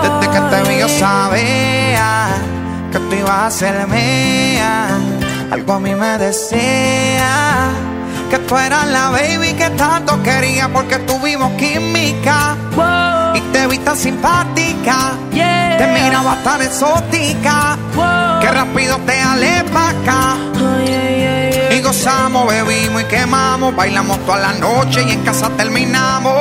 Desde que te vi yo sabía que tú ibas a ser mía. Algo a mí me decía que tú eras la baby que tanto quería porque tuvimos química. Y te vi tan simpática, te miraba tan exótica, que rápido te alé pa' acá. Y gozamos, bebimos y quemamos, bailamos toda la noche y en casa terminamos.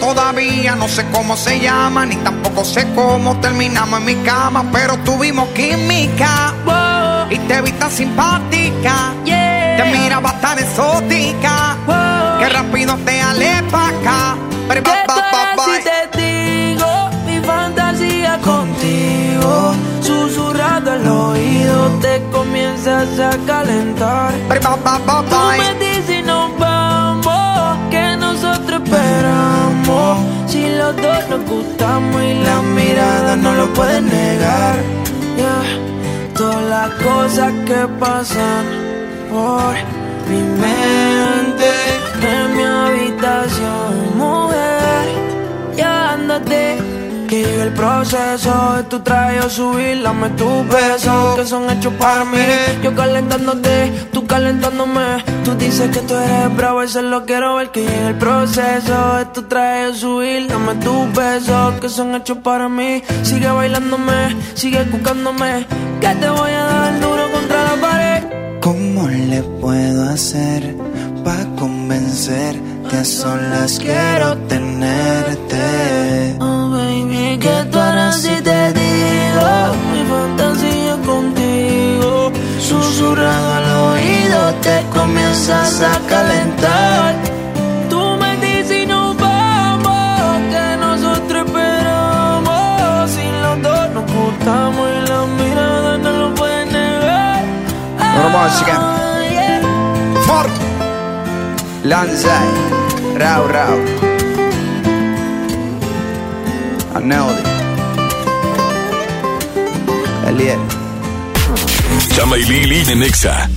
Todavía no sé cómo se llama, ni tampoco sé cómo terminamos en mi cama, pero tuvimos química. Y te vi tan simpática, te miraba tan exótica, que rápido te alé pa' acá. Pero ba, ba, ba, ba. Si te digo mi fantasía contigo, susurrado al oído te comienzas a calentar. Tú me dices y nos vamos, que nosotros esperamos. Si los dos nos gustamos y la mirada no lo puede negar. Yeah. Todas las cosas que pasan por mi mente en mi habitación, mujer. Ya ándate. Que llegue el proceso de tu traje o subir, dame tus besos que son hechos para mí. Yo calentándote, tú calentándome. Tú dices que tú eres bravo, eso lo quiero ver. Que llegue el proceso de tu traje o subir, dame tus besos que son hechos para mí. Sigue bailándome, sigue buscándome. Que te voy a dar duro. ¿Cómo le puedo hacer para convencerte? A solas quiero tenerte. Oh, baby, que tú harás si te digo mi fantasía contigo. Susurrado al oído te comienzas a calentar. Música. For Lanzai Rau Rau. Aneldi Eliel Chama y Lili de Nexa.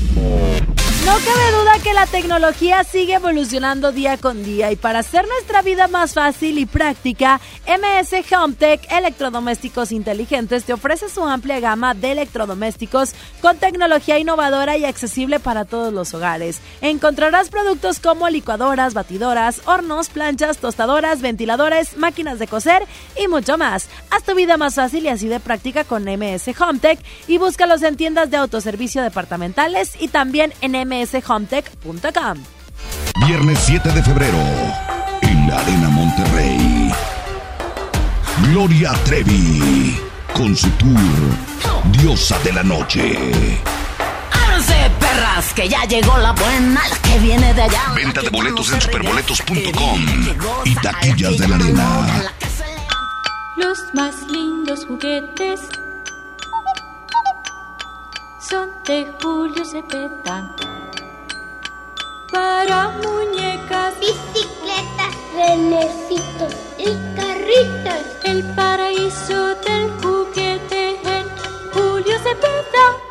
Cabe duda que la tecnología sigue evolucionando día con día y para hacer nuestra vida más fácil y práctica, MS Hometech Electrodomésticos Inteligentes te ofrece su amplia gama de electrodomésticos con tecnología innovadora y accesible para todos los hogares. Encontrarás productos como licuadoras, batidoras, hornos, planchas, tostadoras, ventiladores, máquinas de coser y mucho más. Haz tu vida más fácil y así de práctica con MS Hometech y búscalos en tiendas de autoservicio departamentales y también en mshometech.com. Viernes 7 de febrero, en la Arena Monterrey. Gloria Trevi, con su tour Diosa de la Noche. Ábranse, perras, que ya llegó la buena, la que viene de allá. Venta de boletos en superboletos.com y taquillas de la Arena. Los más lindos juguetes son de Julio Cepeda. Para muñecas, bicicletas, renecitos y carritos. El paraíso del juguete en Julio Cepeda.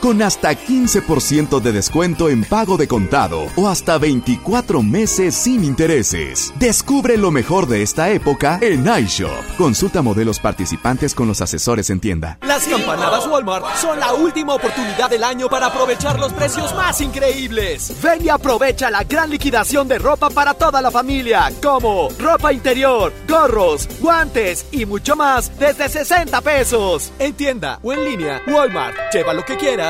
Con hasta 15% de descuento en pago de contado o hasta 24 meses sin intereses. Descubre lo mejor de esta época en iShop. Consulta modelos participantes con los asesores en tienda. Las campanadas Walmart son la última oportunidad del año para aprovechar los precios más increíbles. Ven y aprovecha la gran liquidación de ropa para toda la familia, como ropa interior, gorros, guantes y mucho más desde 60 pesos. En tienda o en línea, Walmart. Lleva lo que quieras,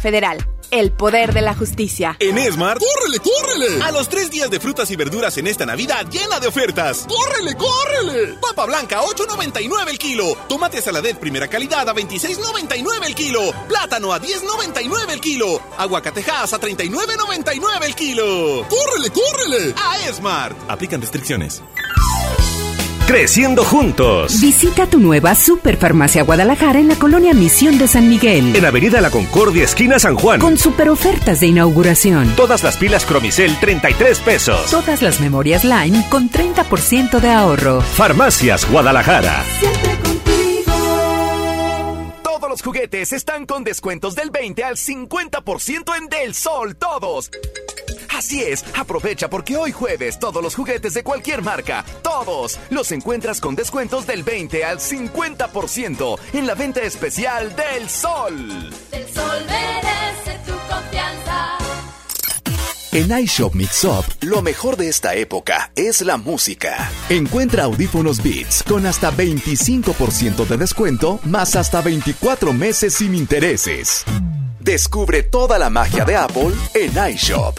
Federal. El poder de la justicia. En Esmar, ¡córrele, córrele! A los tres días de frutas y verduras en esta Navidad llena de ofertas. ¡Córrele, córrele! Papa blanca, 8.99 el kilo. Tomate saladet primera calidad a 26.99 el kilo. Plátano a 10.99 el kilo. Aguacatejas a 39.99 el kilo. ¡Córrele, córrele! A Esmar. Aplican restricciones. Creciendo juntos. Visita tu nueva Superfarmacia Guadalajara en la colonia Misión de San Miguel. En Avenida La Concordia, esquina San Juan. Con super ofertas de inauguración. Todas las pilas Cromicel, 33 pesos. Todas las memorias Line con 30% de ahorro. Farmacias Guadalajara. Siempre Todos los juguetes están con descuentos del 20 al 50% en Del Sol, todos. Así es, aprovecha porque hoy jueves todos los juguetes de cualquier marca, todos, los encuentras con descuentos del 20 al 50% en la venta especial del Sol. Del sol merece tu confianza. En iShop Mix Up, lo mejor de esta época es la música. Encuentra audífonos Beats con hasta 25% de descuento, más hasta 24 meses sin intereses. Descubre toda la magia de Apple en iShop.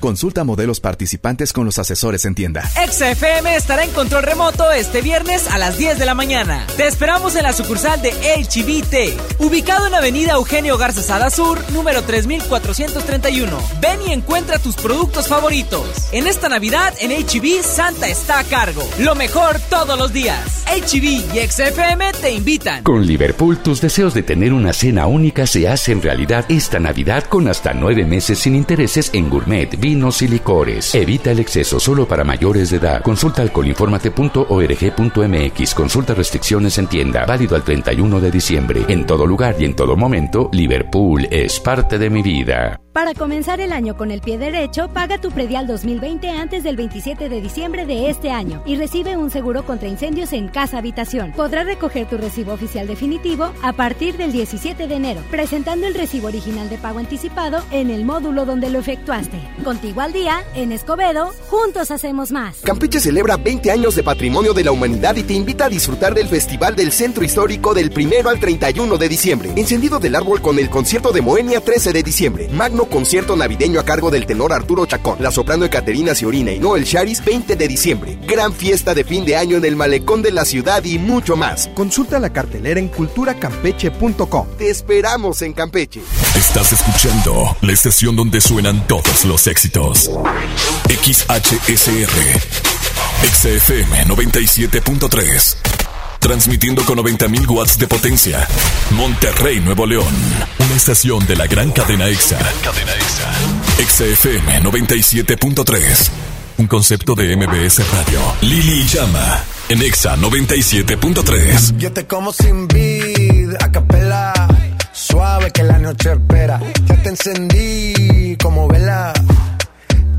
Consulta modelos participantes con los asesores en tienda. XFM estará en control remoto este viernes a las 10 de la mañana. Te esperamos en la sucursal de HBT, ubicado en Avenida Eugenio Garza Sada Sur, número 3431. Ven y encuentra tus productos favoritos. En esta Navidad, en HB, Santa está a cargo. Lo mejor todos los días. HB y XFM te invitan. Con Liverpool, tus deseos de tener una cena única se hacen realidad esta Navidad con hasta nueve meses sin intereses en gourmet, vinos y licores. Evita el exceso solo para mayores de edad. Consulta alcoholinformate.org.mx. Consulta restricciones en tienda. Válido al 31 de diciembre. En todo lugar y en todo momento, Liverpool es parte de mi vida. Para comenzar el año con el pie derecho, paga tu predial 2020 antes del 27 de diciembre de este año y recibe un seguro contra incendios en casa habitación. Podrás recoger tu recibo oficial definitivo a partir del 17 de enero, presentando el recibo original de pago anticipado en el módulo donde lo efectuaste. Contigo al día, en Escobedo, juntos hacemos más. Campeche celebra 20 años de patrimonio de la humanidad y te invita a disfrutar del Festival del Centro Histórico del 1 al 31 de diciembre. Encendido del árbol con el concierto de Moenia 13 de diciembre. Magno concierto navideño a cargo del tenor Arturo Chacón. La soprano Caterina Ciorina y Noel Charis 20 de diciembre. Gran fiesta de fin de año en el malecón de la ciudad y mucho más. Consulta la cartelera en culturacampeche.com. Te esperamos en Campeche. Estás escuchando la estación donde suenan todos los éxitos. XHSR. XFM 97.3. Transmitiendo con 90.000 watts de potencia. Monterrey, Nuevo León. Una estación de la gran cadena EXA. cadena EXA. XFM 97.3. Un concepto de MBS Radio. Lili Llama. En EXA 97.3. Yo te como sin vid, a capela. Suave que la noche espera. Ya te encendí como vela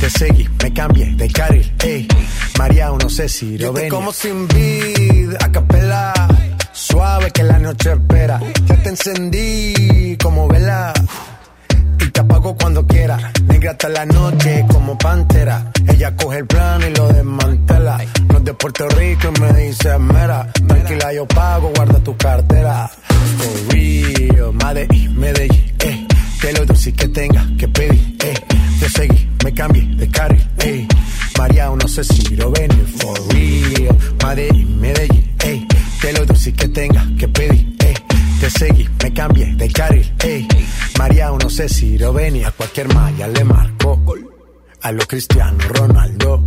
Te seguí, me cambié de carril, eh. María, no sé si lo ven. como sin vid, a capela. Suave que la noche espera. Ya te encendí como vela. Y te apago cuando quiera. Negra hasta la noche como pantera. Ella coge el plano y lo desmantela. No es de Puerto Rico y me dice mera. Tranquila, yo pago, guarda tu cartera. For real, Medellín, Medellín, eh. Que lo dulce que tenga que pedir, eh. Te seguí, me cambié de carril, eh. María, no sé si lo ven, for real. Medellín, Medellín, eh. Que lo dulce que tenga que pedir, eh. Te seguí, me cambié de carril, eh. María, no sé si lo ven, a cualquier malla le marco. A lo Cristiano Ronaldo.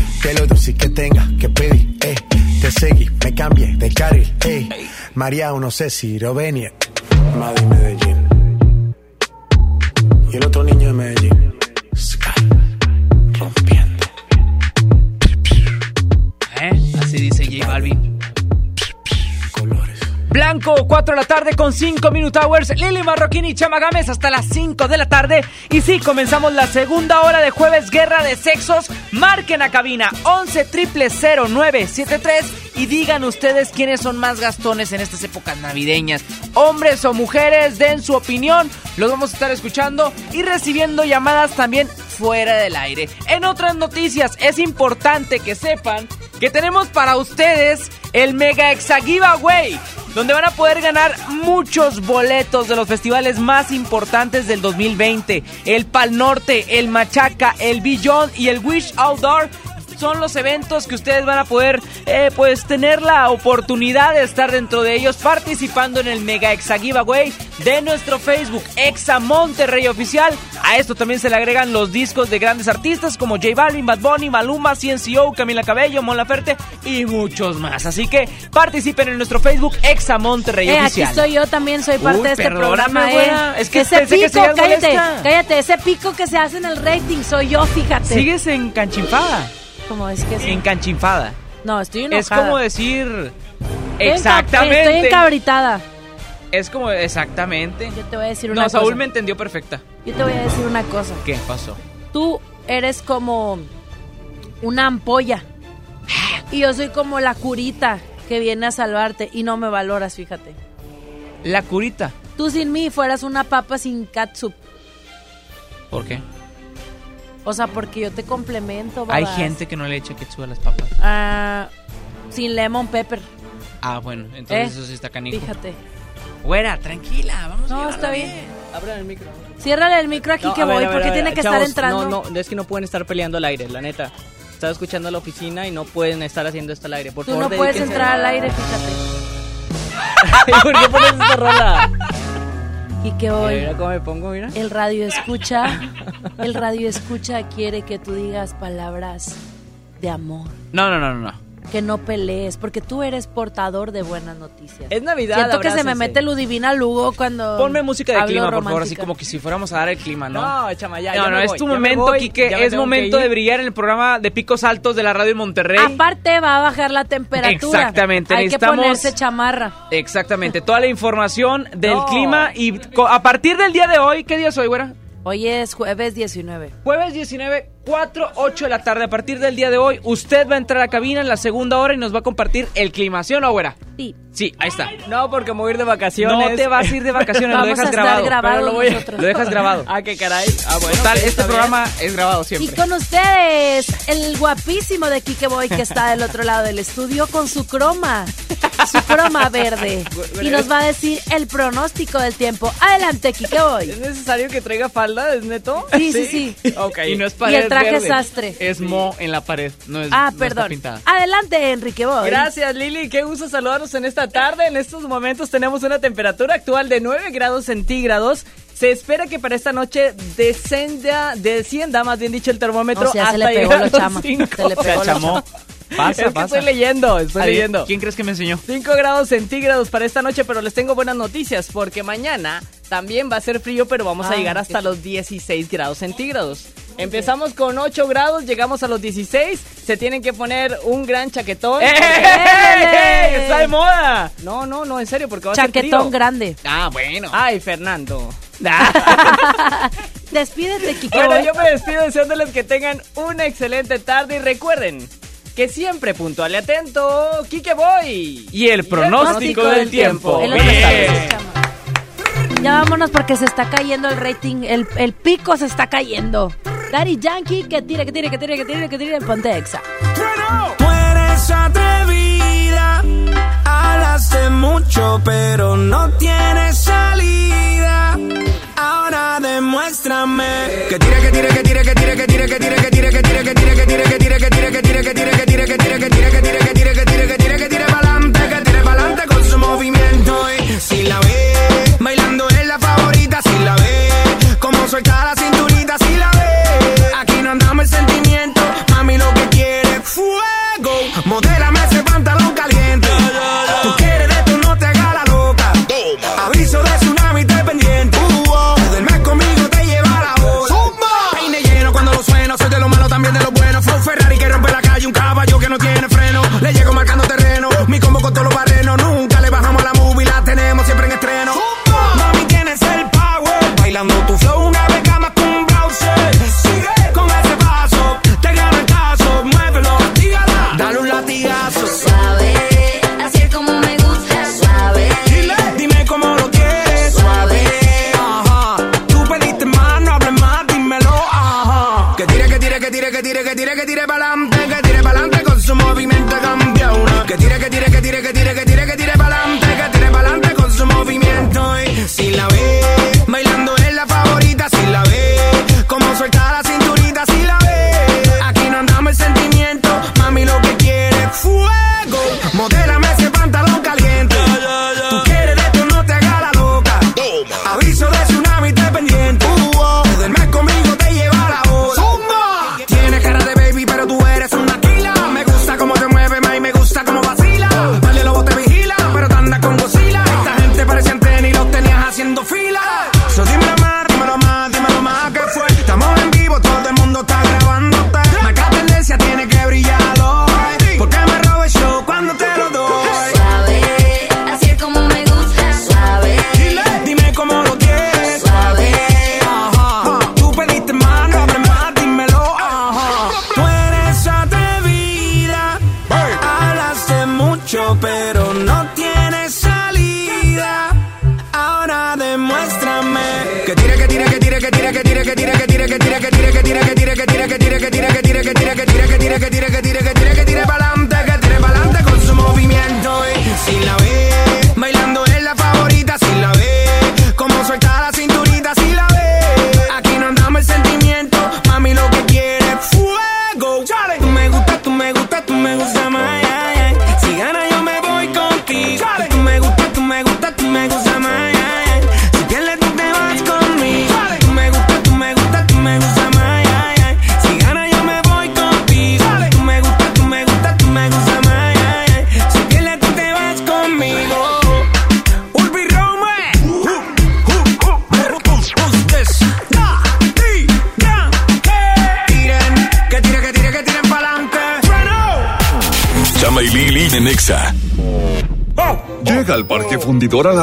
Que lo dulce que tenga que pedir, eh. Te seguí, me cambié de carril, eh. María, no sé si lo venir. Madrid, Medellín. Y el otro niño de Medellín. Sky. Rompiendo. ¿Eh? Así dice J Balvin. Blanco, 4 de la tarde con 5 Minute Hours. Lili Marroquín y Chama Gámez hasta las 5 de la tarde. Y sí, comenzamos la segunda hora de jueves Guerra de Sexos. Marquen a cabina 11 0973 y digan ustedes quiénes son más gastones en estas épocas navideñas. Hombres o mujeres, den su opinión. Los vamos a estar escuchando y recibiendo llamadas también fuera del aire. En otras noticias, es importante que sepan que tenemos para ustedes el Mega Exa Giveaway, donde van a poder ganar muchos boletos de los festivales más importantes del 2020. El Pal Norte, el Machaca, el Beyond y el Wish Outdoor son los eventos que ustedes van a poder eh, pues tener la oportunidad de estar dentro de ellos participando en el Mega Exa Giveaway de nuestro Facebook Exa Monterrey Oficial. A esto también se le agregan los discos de grandes artistas como J Balvin, Bad Bunny, Maluma, CNCO, Camila Cabello, Mon Laferte y muchos más. Así que participen en nuestro Facebook Exa Monterrey Eh, aquí Oficial. estoy yo también, soy parte Uy, de este programa. eh. Es que ese pensé que pico, seguías cállate, molesta. cállate, ese pico que se hace en el rating soy yo, fíjate. Sigues encanchinfada. Como es que sí. Encanchinfada. No, estoy enojada. Es como decir. Exactamente. Estoy encabritada. Es como exactamente. Yo te voy a decir una No, cosa. Saúl me entendió perfecta. Yo te voy a decir una cosa. ¿Qué pasó? Tú eres como una ampolla. Y yo soy como la curita que viene a salvarte y no me valoras, fíjate. La curita. Tú sin mí fueras una papa sin catsup. ¿Por qué? O sea, porque yo te complemento, Hay babas. gente que no le echa ketchup a las papas. Ah, sin lemon pepper. Ah, bueno, entonces ¿Eh? eso sí está canijo. Fíjate. Güera, tranquila, vamos a No, está bien. Abran el micro. Ciérrale el micro aquí No, que ver, voy, ver, porque ver, tiene que chavos, estar entrando. No, no, es que no pueden estar peleando al aire, la neta. Estaba escuchando a la oficina y no pueden estar haciendo esto al aire. Por Tú favor, no puedes entrar al aire, fíjate. ¿Por qué pones esta rola? Y que hoy Mira cómo me pongo, mira. el radio escucha, el radio escucha quiere que tú digas palabras de amor, No, no, no, no. Que no pelees, porque tú eres portador de buenas noticias. Es Navidad, Siento que se me abrácense. mete Ludivina Lugo cuando Ponme música de clima, por favor, así romántica. como que si fuéramos a dar el clima, ¿no? No, chama, ya, no, ya no, me es voy, tu momento, voy, Quique. Es momento de brillar en el programa de Picos Altos de la radio Monterrey. Aparte va a bajar la temperatura. Exactamente, Hay necesitamos- que ponerse chamarra. Exactamente, toda la información del No. clima y a partir del día de hoy, ¿qué día es hoy, güera? Hoy es jueves 19. Jueves 19, 4, 8 de la tarde. A partir del día de hoy, usted va a entrar a la cabina en la segunda hora y nos va a compartir el clima, ¿sí o no, güera? Sí. Sí, ahí está. No, porque me voy a ir de vacaciones. No te vas a ir de vacaciones, lo dejas a estar grabado. grabados Pero lo, voy a- lo dejas grabado. Ah, qué caray. Ah, bueno. Total, este bien. programa es grabado Y siempre. con ustedes, el guapísimo de Kike Boy que está del otro lado del estudio con su croma, su croma verde. Y nos va a decir el pronóstico del tiempo. Adelante, Kike Boy. ¿Es necesario que traiga falda? ¿Es neto? Sí, sí, sí. Ok. Y no es Y el traje verde, sastre. Es mo en la pared, no es Ah, no está perdón. pintada. Adelante, Enrique Boy. Gracias Lili, qué gusto saludarnos en esta tarde. En estos momentos tenemos una temperatura actual de 9 grados centígrados. Se espera que para esta noche descenda, descienda, más bien dicho, el termómetro O sea, se hasta le pegó los chama. cinco. Se le pegó lo chamó. Pasa, es que pasa. estoy leyendo, estoy leyendo. ¿Quién crees que me enseñó? 5 grados centígrados para esta noche, pero les tengo buenas noticias porque mañana también va a ser frío, pero vamos a Ah, llegar hasta los 16 grados centígrados. Empezamos con 8 grados, llegamos a los 16, se tienen que poner un gran chaquetón. ¡Eh! ¡Ey! ¡Está de moda! No, no, no, en serio, porque va a ser Chaquetón grande. Ah, bueno. Ay, Fernando. Despídete, Kike Bueno, Boy. yo me despido deseándoles que tengan una excelente tarde y recuerden que siempre puntual y atento, Kike Boy. Y el pronóstico del tiempo. Chama. Ya vámonos porque se está cayendo el rating, el, el pico se está cayendo. Daddy Yankee, que tire, que tire, que tire, que tire, que tire, ponte exa. Tú eres atrevida, hablas de mucho, pero no tienes salida. Ahora demuéstrame que tire, que tire, que tire, que tire, que tire, que tire, que tire, que tire, que tire, que tire, que tire, que tire,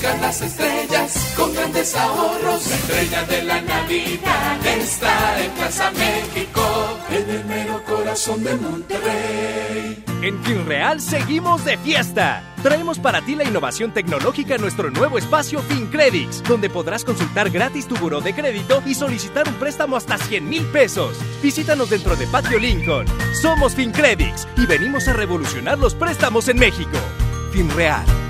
Buscar las estrellas con grandes ahorros. La estrella de la Navidad está en Plaza México, en el mero corazón de Monterrey. En FinReal seguimos de fiesta. Traemos para ti la innovación tecnológica en nuestro nuevo espacio FinCredits, donde podrás consultar gratis tu buró de crédito y solicitar un préstamo hasta 100 mil pesos. Visítanos dentro de Patio Lincoln. Somos FinCredits y venimos a revolucionar los préstamos en México. FinReal.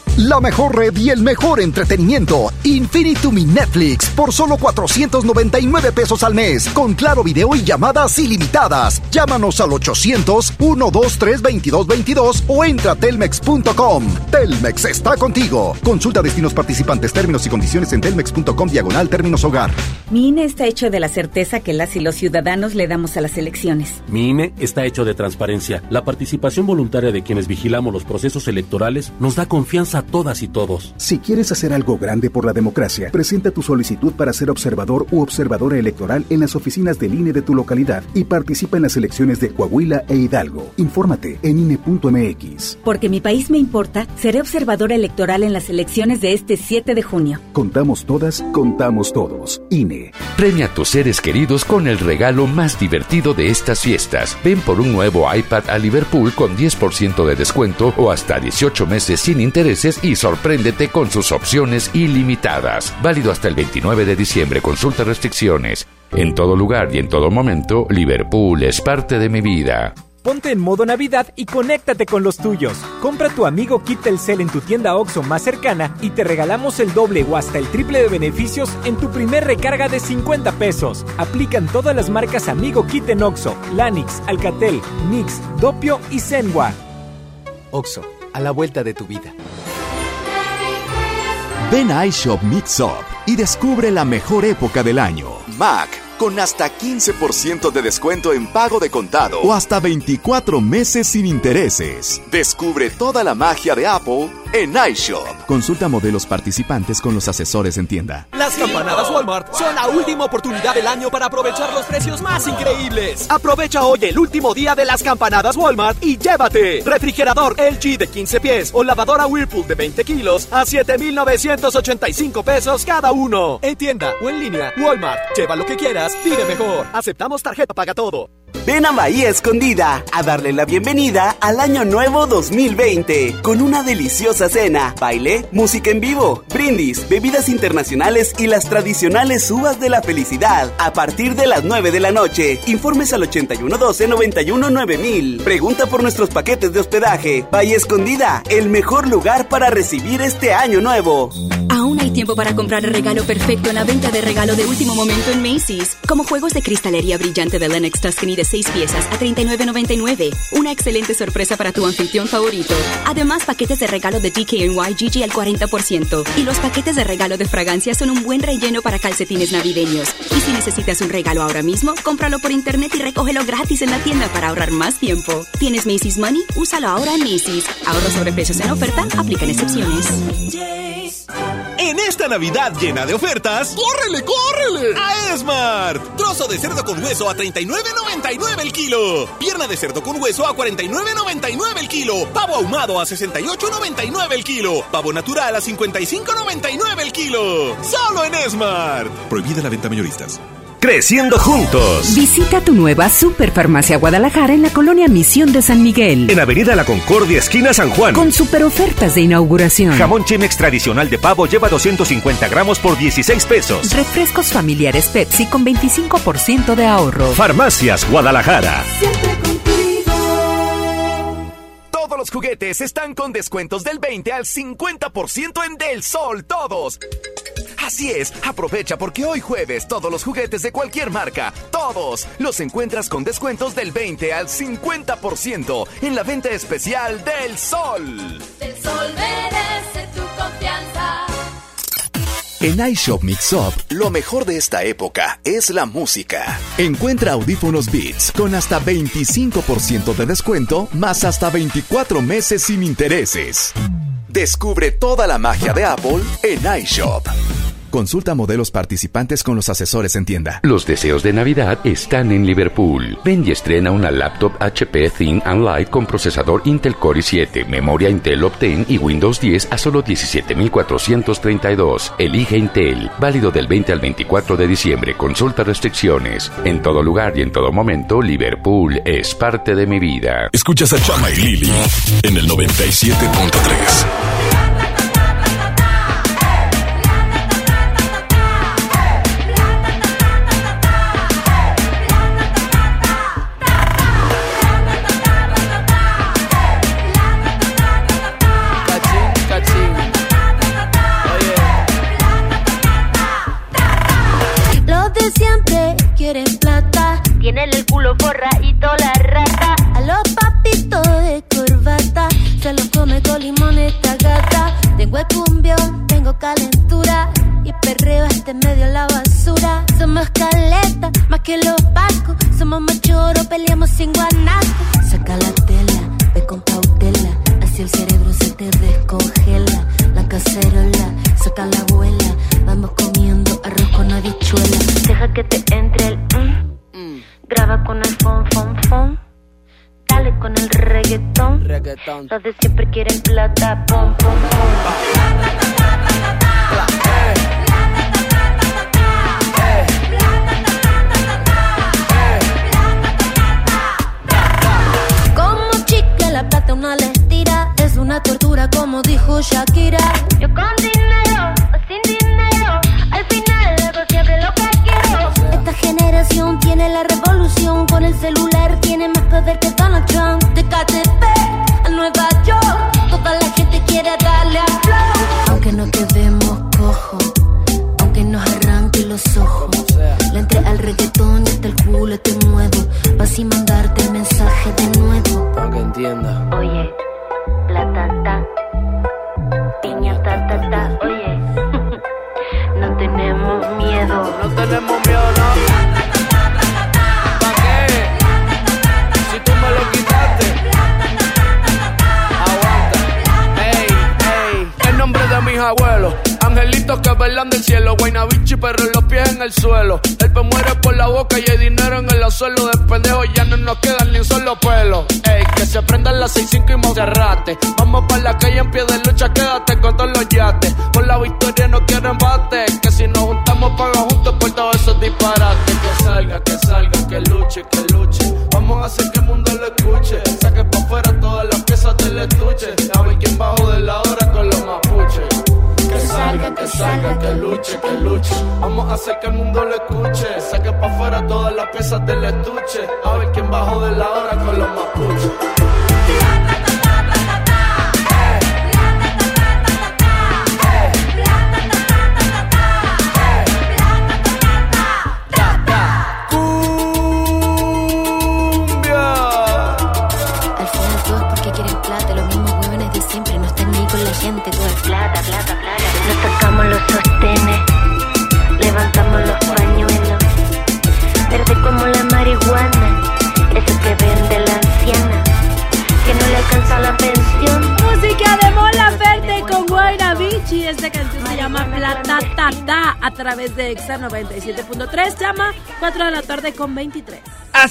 La mejor red y el mejor entretenimiento. Infinitum y Netflix por solo 499 pesos al mes. Con claro video y llamadas ilimitadas. Llámanos al 800-123-2222 o entra a telmex.com. Telmex está contigo. Consulta destinos participantes, términos y condiciones en telmex.com diagonal términos hogar. Mi INE está hecho de la certeza que las y los ciudadanos le damos a las elecciones. Mi INE está hecho de transparencia. La participación voluntaria de quienes vigilamos los procesos electorales nos da confianza a todas y todos. Si quieres hacer algo grande por la democracia, presenta tu solicitud para ser observador u observadora electoral en las oficinas del INE de tu localidad y participa en las elecciones de Coahuila e Hidalgo. Infórmate en INE.mx. Porque mi país me importa, seré observadora electoral en las elecciones de este 7 de junio. Contamos todas, contamos todos. INE. Premia a tus seres queridos con el regalo más divertido de estas fiestas. Ven por un nuevo iPad a Liverpool con 10% de descuento o hasta 18 meses sin intereses y sorpréndete con sus opciones ilimitadas. Válido hasta el 29 de diciembre. Consulta restricciones. En todo lugar y en todo momento, Liverpool es parte de mi vida. Ponte en modo Navidad y conéctate con los tuyos. Compra tu amigo Kit Telcel en tu tienda OXO más cercana y te regalamos el doble o hasta el triple de beneficios en tu primer recarga de 50 pesos. Aplican todas las marcas Amigo Kit en OXO, Lanix, Alcatel, Mix, Dopio y Zenwa. OXO, a la vuelta de tu vida. Ven a iShop Mix Up y descubre la mejor época del año. Mac, con hasta 15% de descuento en pago de contado o hasta 24 meses sin intereses. Descubre toda la magia de Apple en iShop. Consulta modelos participantes con los asesores en tienda. Las campanadas Walmart son la última oportunidad del año para aprovechar los precios más increíbles. Aprovecha hoy el último día de las campanadas Walmart y llévate refrigerador LG de 15 pies o lavadora Whirlpool de 20 kilos a 7,985 pesos cada uno. En tienda o en línea, Walmart. Lleva lo que quieras, pide mejor. Aceptamos tarjeta paga todo. Ven a Bahía Escondida a darle la bienvenida al Año Nuevo 2020 con una deliciosa cena, baile, música en vivo, brindis, bebidas internacionales y las tradicionales uvas de la felicidad a partir de las 9 de la noche. Informes al 8112-919000. Pregunta por nuestros paquetes de hospedaje. Bahía Escondida, el mejor lugar para recibir este Año Nuevo. Aún hay tiempo para comprar el regalo perfecto en la venta de regalo de último momento en Macy's, como juegos de cristalería brillante de Lennox Tuscany de 6 piezas a $39.99. Una excelente sorpresa para tu anfitrión favorito. Además, paquetes de regalo de DKNY Gigi al 40%. Y los paquetes de regalo de fragancia son un buen relleno para calcetines navideños. Y si necesitas un regalo ahora mismo, cómpralo por internet y recógelo gratis en la tienda para ahorrar más tiempo. ¿Tienes Macy's Money? Úsalo ahora en Macy's. Ahorro sobre precios en oferta, aplican excepciones. en esta Navidad llena de ofertas, ¡córrele, córrele! A Esmart. Trozo de cerdo con hueso a 39.99 el kilo. Pierna de cerdo con hueso a 49.99 el kilo. Pavo ahumado a 68.99 el kilo. Pavo natural a 55.99 el kilo. Solo en Esmart. Prohibida la venta mayoristas. Creciendo juntos. Visita tu nueva Superfarmacia Guadalajara en la colonia Misión de San Miguel. En Avenida La Concordia, esquina San Juan. Con super ofertas de inauguración. Jamón Chimex tradicional de pavo lleva 250 gramos por 16 pesos. Refrescos familiares Pepsi con 25% de ahorro. Farmacias Guadalajara. Siempre contigo. Todos los juguetes están con descuentos del 20 al 50% en Del Sol, todos. Así es, aprovecha porque hoy jueves todos los juguetes de cualquier marca, todos, los encuentras con descuentos del 20 al 50% en la venta especial del Sol. Del sol merece tu confianza. En iShop Mix Up, lo mejor de esta época es la música. Encuentra audífonos Beats con hasta 25% de descuento, más hasta 24 meses sin intereses. Descubre toda la magia de Apple en iShop. Consulta modelos participantes con los asesores en tienda. Los deseos de Navidad están en Liverpool. Ven y estrena una laptop HP Thin and Light con procesador Intel Core i7, memoria Intel Optane y Windows 10 a solo 17,432. Elige Intel. Válido del 20 al 24 de diciembre. Consulta restricciones. En todo lugar y en todo momento, Liverpool es parte de mi vida. Escuchas a Chama y Lili en el 97.3.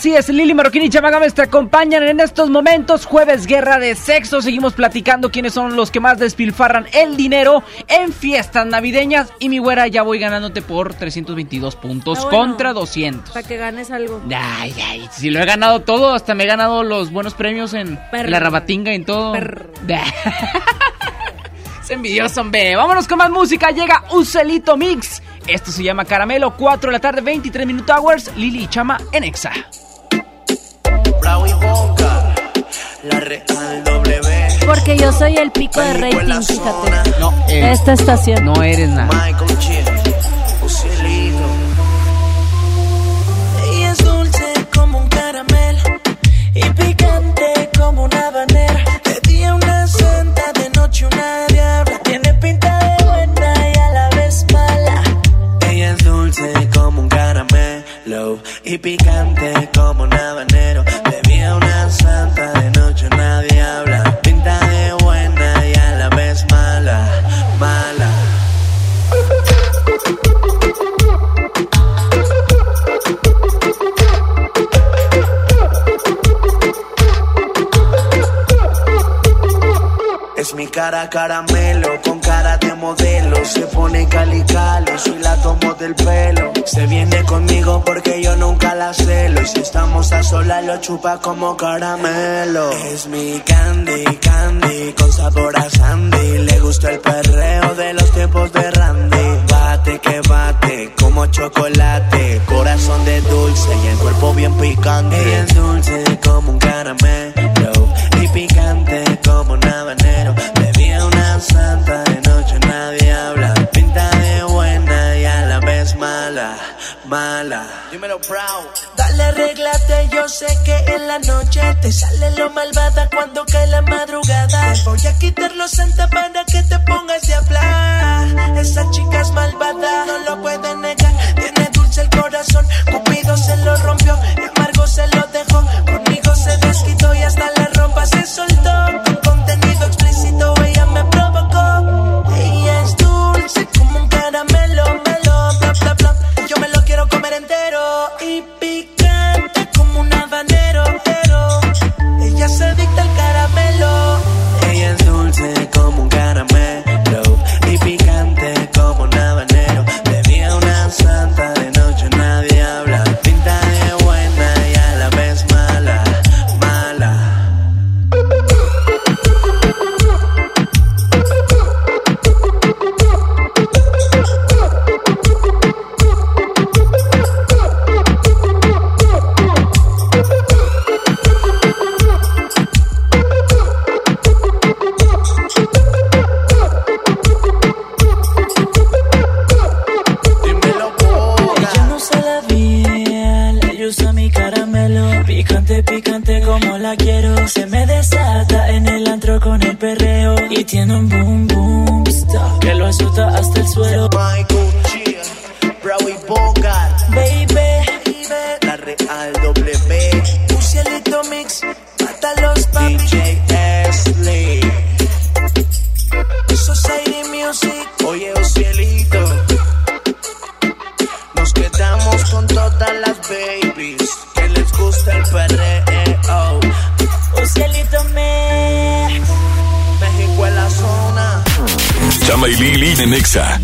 Así es, Lili Marroquín y Chamagámez te acompañan en estos momentos. Jueves Guerra de Sexo. Seguimos platicando quiénes son los que más despilfarran el dinero en fiestas navideñas. Y mi güera, ya voy ganándote por 322 puntos Ah, bueno. contra 200. Para que ganes algo. Ay, ay, si lo he ganado todo, hasta me he ganado los buenos premios en la rabatinga y en todo. es envidioso, hombre. Vámonos con más música. Llega Ucelito Mix. Esto se llama Caramelo. 4 de la tarde, 23 Minute Hours. Lili y Chama en Exa. Y Boca, la Real W. Porque yo soy el pico de rating, fíjate. No, Esta estación. No eres nada. Michael G, Ucielito. Ella es dulce como un caramelo y picante como una habanera. De día una santa, de noche una diabla. Tiene pinta de buena y a la vez mala. Ella es dulce como un caramelo y picante como un habanero. Santa, de noche nadie habla. Pinta de buena y a la vez mala, mala. Es mi cara caramelo, Se pone calicalo, soy la tomo del pelo. Se viene conmigo porque yo nunca la celo. Y si estamos a solas, lo chupa como caramelo. Es mi candy, candy, con sabor a sandy. Le gusta el perreo de los tiempos de Randy. Bate que bate, como chocolate. Corazón de dulce y el cuerpo bien picante. Ella es dulce como un caramelo. Y picante como un habanero. Bebía una santa noche, nadie habla. Pinta de buena y a la vez mala, mala. Dímelo, proud. Dale, arréglate, yo sé que en la noche te sale lo malvada cuando cae la madrugada. Te voy a quitar los santa para que te pongas de hablar. Esa chica es malvada, no lo puede negar. Tiene dulce el corazón, Cupido se lo rompió y amargo se lo dejó. Conmigo se desquitó y hasta la ropa se soltó. Perreo. Y tiene un boom boom que lo asusta hasta el suelo. Michael G, y Bogart, Chama y Lili en Exa.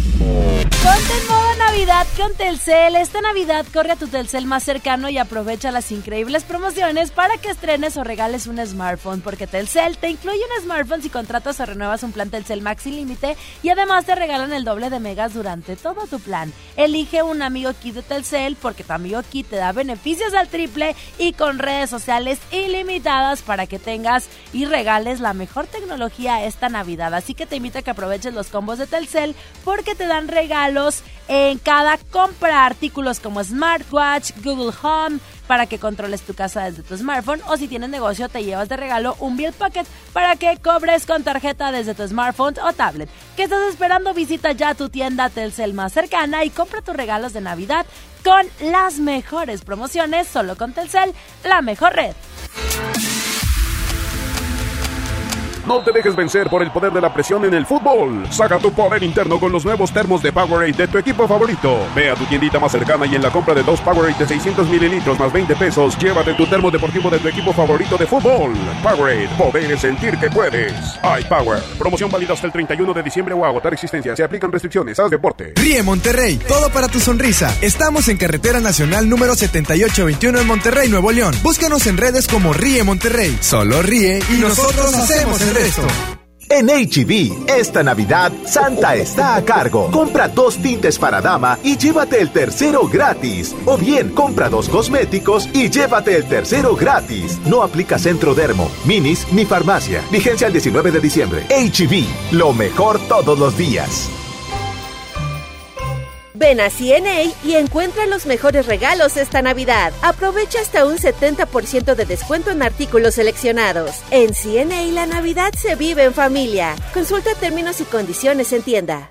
Con Telcel. Esta Navidad corre a tu Telcel más cercano y aprovecha las increíbles promociones para que estrenes o regales un smartphone. Porque Telcel te incluye un smartphone si contratas o renuevas un plan Telcel Max sin límite y además te regalan el doble de megas durante todo tu plan. Elige un amigo kit de Telcel porque tu amigo kit te da beneficios al triple y con redes sociales ilimitadas para que tengas y regales la mejor tecnología esta Navidad. Así que te invito a que aproveches los combos de Telcel porque te dan regalos en cada compra. Artículos como smartwatch, Google Home, para que controles tu casa desde tu smartphone. O si tienes negocio, te llevas de regalo un Bill Pocket para que cobres con tarjeta desde tu smartphone o tablet. ¿Qué estás esperando? Visita ya tu tienda Telcel más cercana y compra tus regalos de Navidad con las mejores promociones solo con Telcel, la mejor red. No te dejes vencer por el poder de la presión en el fútbol. Saca tu poder interno con los nuevos termos de Powerade de tu equipo favorito. Ve a tu tiendita más cercana y en la compra de dos Powerade de 600 mililitros más 20 pesos, llévate tu termo deportivo de tu equipo favorito de fútbol. Powerade, poder sentir que puedes. iPower, promoción válida hasta el 31 de diciembre o agotar existencia. Se aplican restricciones. Haz deporte. Ríe Monterrey, todo para tu sonrisa. Estamos en carretera nacional número 7821 en Monterrey, Nuevo León. Búscanos en redes como Ríe Monterrey. Solo ríe y nosotros hacemos el En HB, esta Navidad, Santa está a cargo. Compra dos tintes para dama y llévate el tercero gratis. O bien, compra dos cosméticos y llévate el tercero gratis. No aplica Centro Dermo, Minis ni farmacia. Vigencia el 19 de diciembre. HB, lo mejor todos los días. Ven a CNA y encuentra los mejores regalos esta Navidad. Aprovecha hasta un 70% de descuento en artículos seleccionados. En CNA la Navidad se vive en familia. Consulta términos y condiciones en tienda.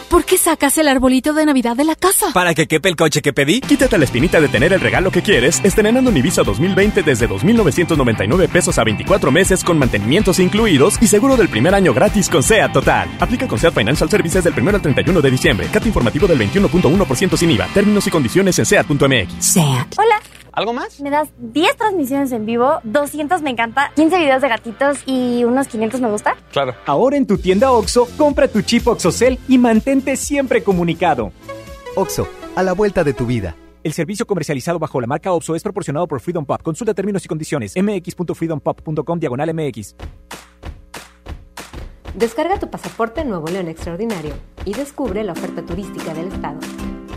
¿Por qué sacas el arbolito de Navidad de la casa? Para que quepe el coche que pedí. Quítate la espinita de tener el regalo que quieres, estrenando un Ibiza 2020 desde 2.999 pesos a 24 meses con mantenimientos incluidos y seguro del primer año gratis con SEAT Total. Aplica con SEAT Financial Services del 1 al 31 de diciembre. Cat informativo del 21.1% sin IVA. Términos y condiciones en SEAT.mx. SEAT. Hola. ¿Algo más? Me das 10 transmisiones en vivo, 200 me encanta, 15 videos de gatitos y unos 500 me gusta. Claro. Ahora en tu tienda OXO, compra tu chip OXOCEL y mantente siempre comunicado. OXO, a la vuelta de tu vida. El servicio comercializado bajo la marca OPSO es proporcionado por Freedom Pop. Consulta términos y condiciones. mx.freedompop.com diagonal mx. Descarga tu pasaporte Nuevo León Extraordinario y descubre la oferta turística del estado.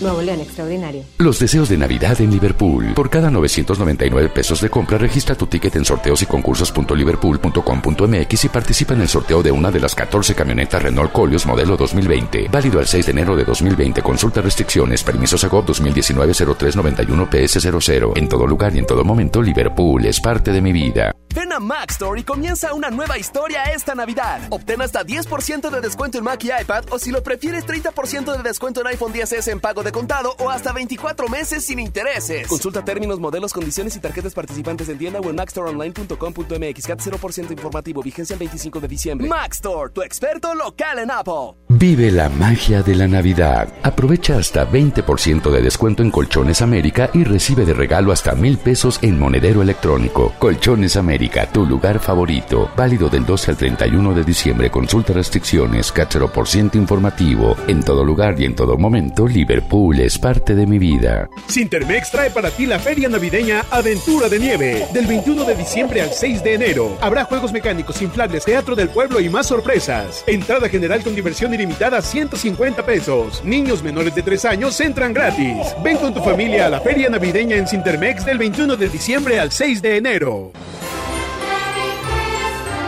Nuevo León Extraordinario. Los deseos de Navidad en Liverpool. Por cada 999 pesos de compra, registra tu ticket en sorteos y concursos.liverpool.com.mx y participa en el sorteo de una de las 14 camionetas Renault Colios modelo 2020. Válido el 6 de enero de 2020. Consulta restricciones. Permisos AGOP 2019-0391 PS00. En todo lugar y en todo momento, Liverpool es parte de mi vida. Ven a Mac Store y comienza una nueva historia esta Navidad. Obtén hasta 10% de descuento en Mac y iPad o si lo prefieres 30% de descuento en iPhone 10S en pago de contado o hasta 24 meses sin intereses. Consulta términos, modelos, condiciones y tarjetas participantes en tienda o en macstoreonline.com.mx. CAT 0% informativo. Vigencia el 25 de diciembre. Mac Store, tu experto local en Apple. Vive la magia de la Navidad. Aprovecha hasta 20% de descuento en Colchones América y recibe de regalo hasta mil pesos en monedero electrónico. Colchones América, tu lugar favorito. Válido del 12 al 31 de diciembre. Consulta restricciones. CAT 0% informativo. En todo lugar y en todo momento, Liverpool es parte de mi vida. Sintermex trae para ti la feria navideña Aventura de Nieve. Del 21 de diciembre al 6 de enero. Habrá juegos mecánicos, inflables, teatro del pueblo y más sorpresas. Entrada general con diversión ilimitada 150 pesos. Niños menores de 3 años entran gratis. Ven con tu familia a la feria navideña en Sintermex del 21 de diciembre al 6 de enero.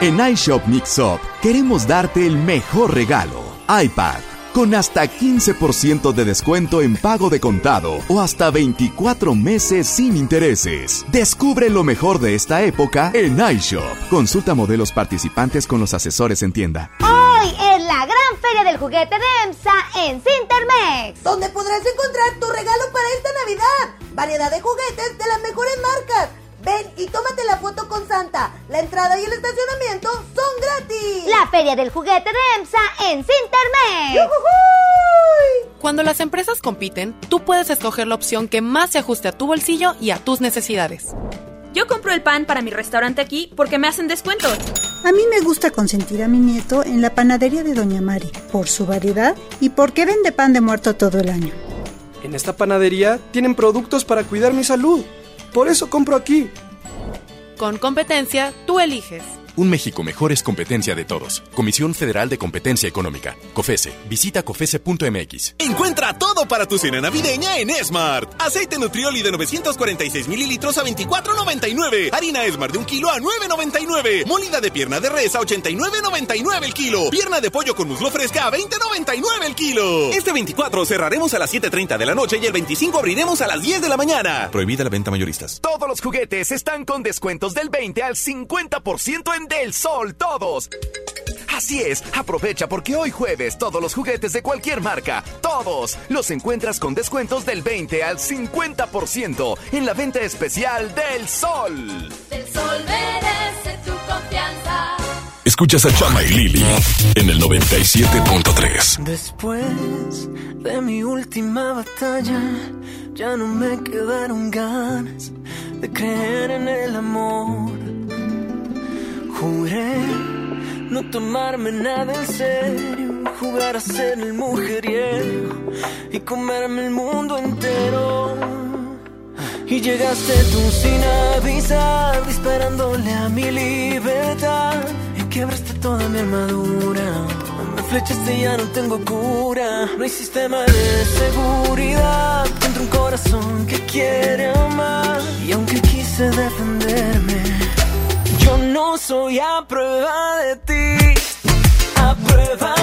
En iShop Mixup queremos darte el mejor regalo. iPad. Con hasta 15% de descuento en pago de contado o hasta 24 meses sin intereses. Descubre lo mejor de esta época en iShop. Consulta modelos participantes con los asesores en tienda. Hoy es la gran feria del juguete de EMSA en Cintermex. Donde podrás encontrar tu regalo para esta Navidad. Variedad de juguetes de las mejores marcas. Ven y tómate la foto con Santa. La entrada y el estacionamiento son gratis. La feria del juguete de EMSA en Cintermex. Cuando las empresas compiten, tú puedes escoger la opción que más se ajuste a tu bolsillo y a tus necesidades. Yo compro el pan para mi restaurante aquí porque me hacen descuentos. A mí me gusta consentir a mi nieto en la panadería de Doña Mari, por su variedad y porque vende pan de muerto todo el año. En esta panadería tienen productos para cuidar mi salud. Por eso compro aquí. Con competencia, tú eliges. Un México mejor es competencia de todos. Comisión Federal de Competencia Económica. COFESE. Visita COFESE.mx. Encuentra todo para tu cena navideña en Smart. Aceite Nutrioli de 946 mililitros a 24.99. Harina Smart de un kilo a 9.99. Molida de pierna de res a 89.99 el kilo. Pierna de pollo con muslo fresca a 20.99 el kilo. Este 24 cerraremos a las 7.30 de la noche y el 25 abriremos a las 10 de la mañana. Prohibida la venta mayoristas. Todos los juguetes están con descuentos del 20 al 50% en Del Sol, todos. Así es, aprovecha porque hoy jueves todos los juguetes de cualquier marca, todos, los encuentras con descuentos del 20 al 50% en la venta especial del Sol. Del sol merece tu confianza. Escuchas a Chama y Lili en el 97.3. Después de mi última batalla, ya no me quedaron ganas de creer en el amor. Juré no tomarme nada en serio, jugar a ser el mujeriego y comerme el mundo entero. Y llegaste tú sin avisar, disparándole a mi libertad. Y quebraste toda mi armadura. Me flechaste y ya no tengo cura. No hay sistema de seguridad contra un corazón que quiere amar. Y aunque quise defenderme, yo no soy a prueba de ti. A prueba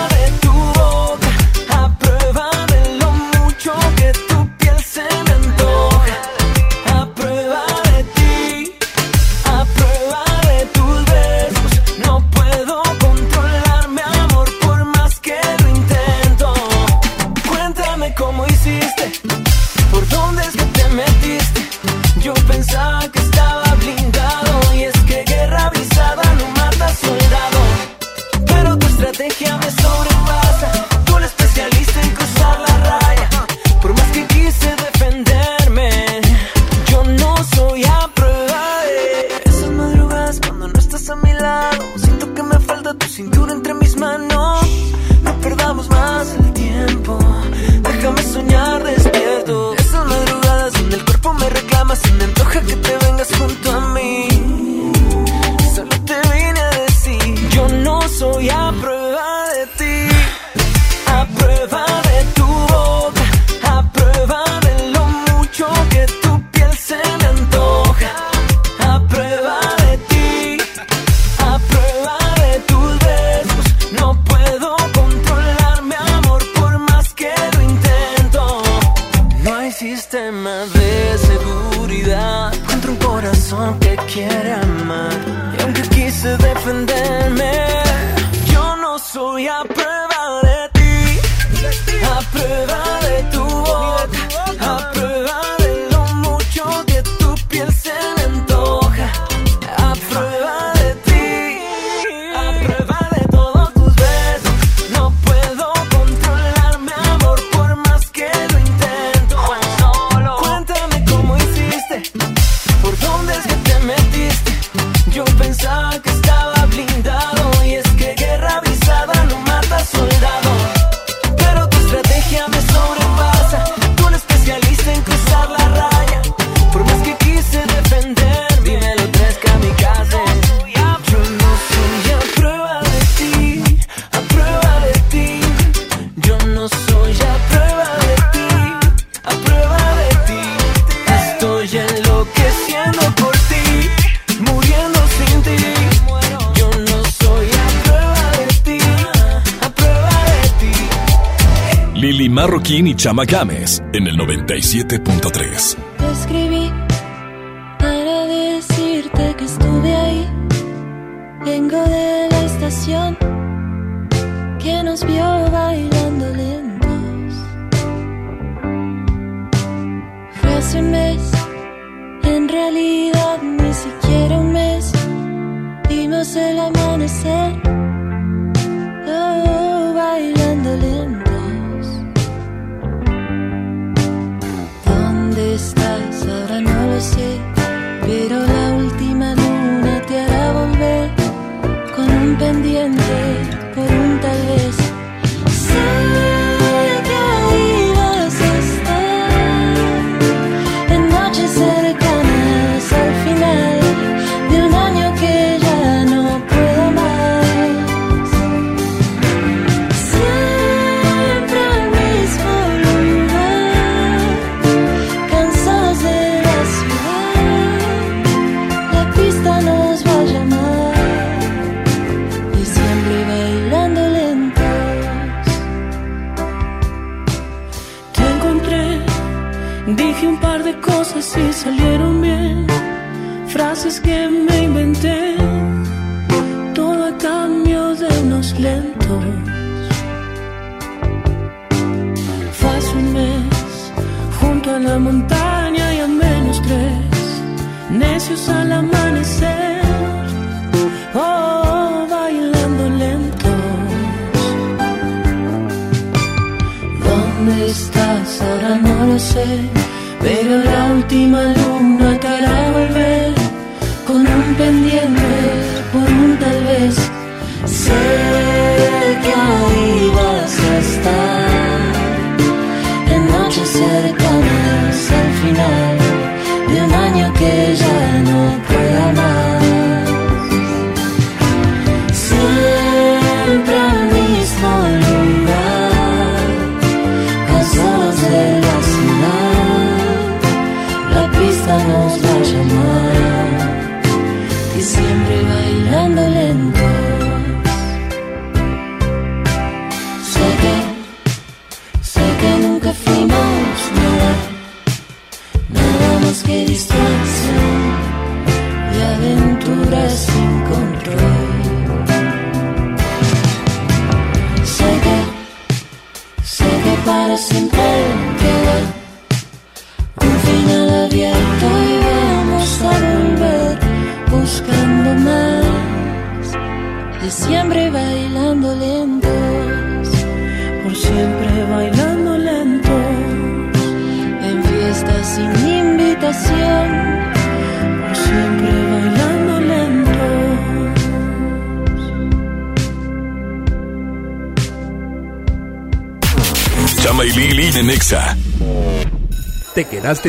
Marroquín y Chama Games en el 97.3. Te escribí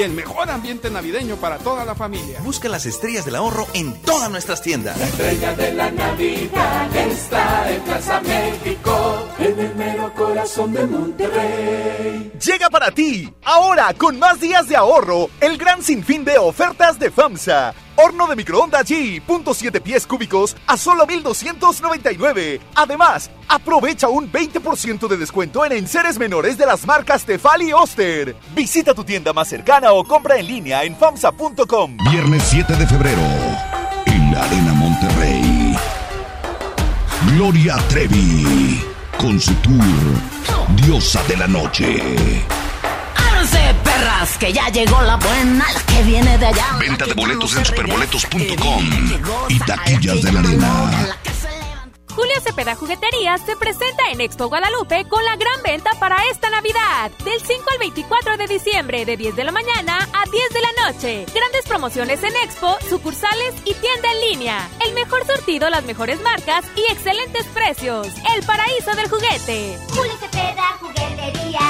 Y el mejor ambiente navideño para toda la familia. Busca las estrellas del ahorro en todas nuestras tiendas. La estrella de la Navidad está en Plaza México, en el mero corazón de Monterrey. Llega para ti, ahora con más días de ahorro, el gran sinfín de ofertas de FAMSA. Horno de microondas G, punto 7 pies cúbicos a solo 1299. Además, aprovecha un 20% de descuento en enseres menores de las marcas Tefal y Oster. Visita tu tienda más cercana o compra en línea en famsa.com. Viernes 7 de febrero, en la Arena Monterrey. Gloria Trevi, con su tour Diosa de la Noche. Que ya llegó la buena, la que viene de allá. Venta de boletos en superboletos.com y taquillas de la arena. Julio Cepeda Jugueterías se presenta en Expo Guadalupe con la gran venta para esta Navidad. Del 5 al 24 de diciembre, de 10 de la mañana a 10 de la noche. Grandes promociones en Expo, sucursales y tienda en línea. El mejor surtido, las mejores marcas y excelentes precios. El paraíso del juguete. Julio Cepeda Jugueterías.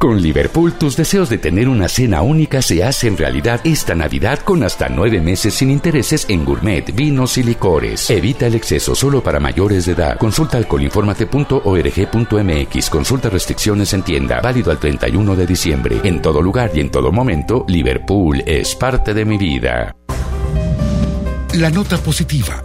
Con Liverpool, tus deseos de tener una cena única se hacen realidad esta Navidad con hasta nueve meses sin intereses en gourmet, vinos y licores. Evita el exceso solo para mayores de edad. Consulta alcoholinformate.org.mx. Consulta restricciones en tienda. Válido al 31 de diciembre. En todo lugar y en todo momento, Liverpool es parte de mi vida. La nota positiva.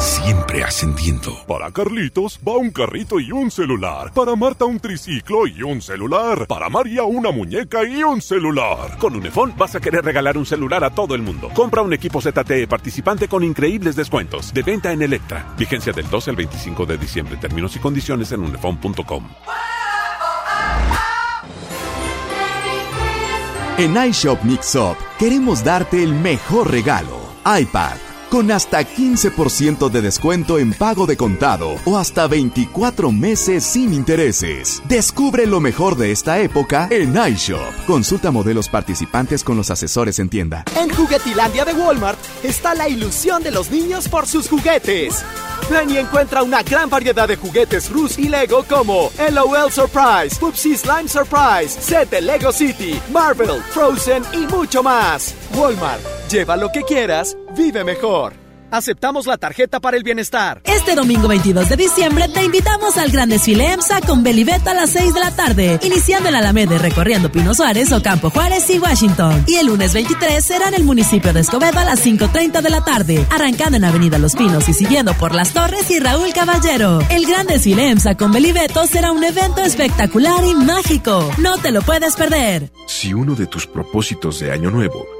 siempre ascendiendo. Para Carlitos va un carrito y un celular. Para Marta un triciclo y un celular. Para María una muñeca y un celular. Con Unifón vas a querer regalar un celular a todo el mundo. Compra un equipo ZTE participante con increíbles descuentos. De venta en Electra. Vigencia del 12 al 25 de diciembre. Términos y condiciones en unifón.com. En iShop Mix Up queremos darte el mejor regalo. iPad con hasta 15% de descuento en pago de contado o hasta 24 meses sin intereses. Descubre lo mejor de esta época en iShop. Consulta modelos participantes con los asesores en tienda. En Juguetilandia de Walmart está la ilusión de los niños por sus juguetes. Ven encuentra una gran variedad de juguetes Rus y Lego como LOL Surprise, Pupsi Slime Surprise, set de Lego City, Marvel, Frozen y mucho más. Walmart, lleva lo que quieras, vive mejor. Aceptamos la tarjeta para el bienestar. Este domingo 22 de diciembre te invitamos al gran desfile EMSA con Belibet a las 6 de la tarde, iniciando en Alameda recorriendo Pino Suárez, Ocampo Juárez y Washington. Y el lunes 23 será en el municipio de Escobedo a las 5.30 de la tarde, arrancando en Avenida Los Pinos y siguiendo por Las Torres y Raúl Caballero. El gran desfile EMSA con Belibeto será un evento espectacular y mágico. No te lo puedes perder. Si uno de tus propósitos de año nuevo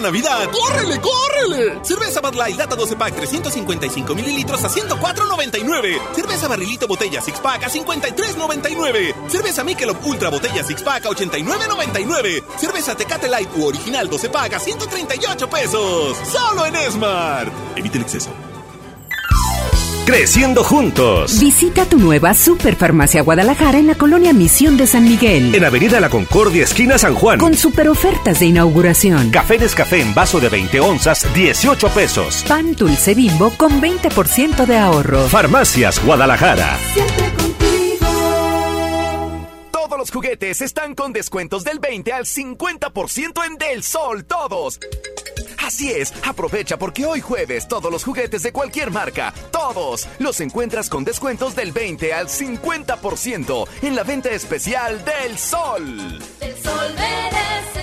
Navidad, ¡córrele, córrele! Cerveza Bud Light Lata 12 Pack 355 mililitros a 104.99. Cerveza Barrilito Botella Six Pack a 53.99. Cerveza Michelob Ultra Botella Six Pack a 89.99. Cerveza Tecate Light u Original 12 Pack a 138 pesos. Solo en Esmar. Evite el exceso. Creciendo juntos. Visita tu nueva Superfarmacia Guadalajara en la colonia Misión de San Miguel. En Avenida La Concordia, esquina San Juan. Con super ofertas de inauguración. Café Nescafé en vaso de 20 onzas, 18 pesos. Pan dulce bimbo con 20% de ahorro. Farmacias Guadalajara. Siempre contigo. Todos los juguetes están con descuentos del 20 al 50% en Del Sol, todos. Así es, aprovecha porque hoy jueves todos los juguetes de cualquier marca, todos, los encuentras con descuentos del 20 al 50% en la venta especial del Sol. El Sol merece.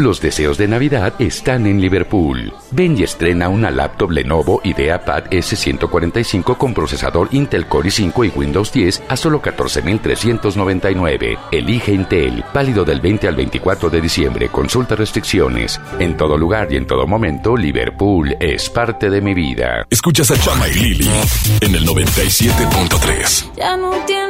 Los deseos de Navidad están en Liverpool. Ven y estrena una laptop Lenovo IdeaPad S145 con procesador Intel Core i5 y Windows 10 a solo 14.399. Elige Intel, válido del 20 al 24 de diciembre. Consulta restricciones. En todo lugar y en todo momento, Liverpool es parte de mi vida. Escuchas a Chama y Lili en el 97.3. Ya no tiene.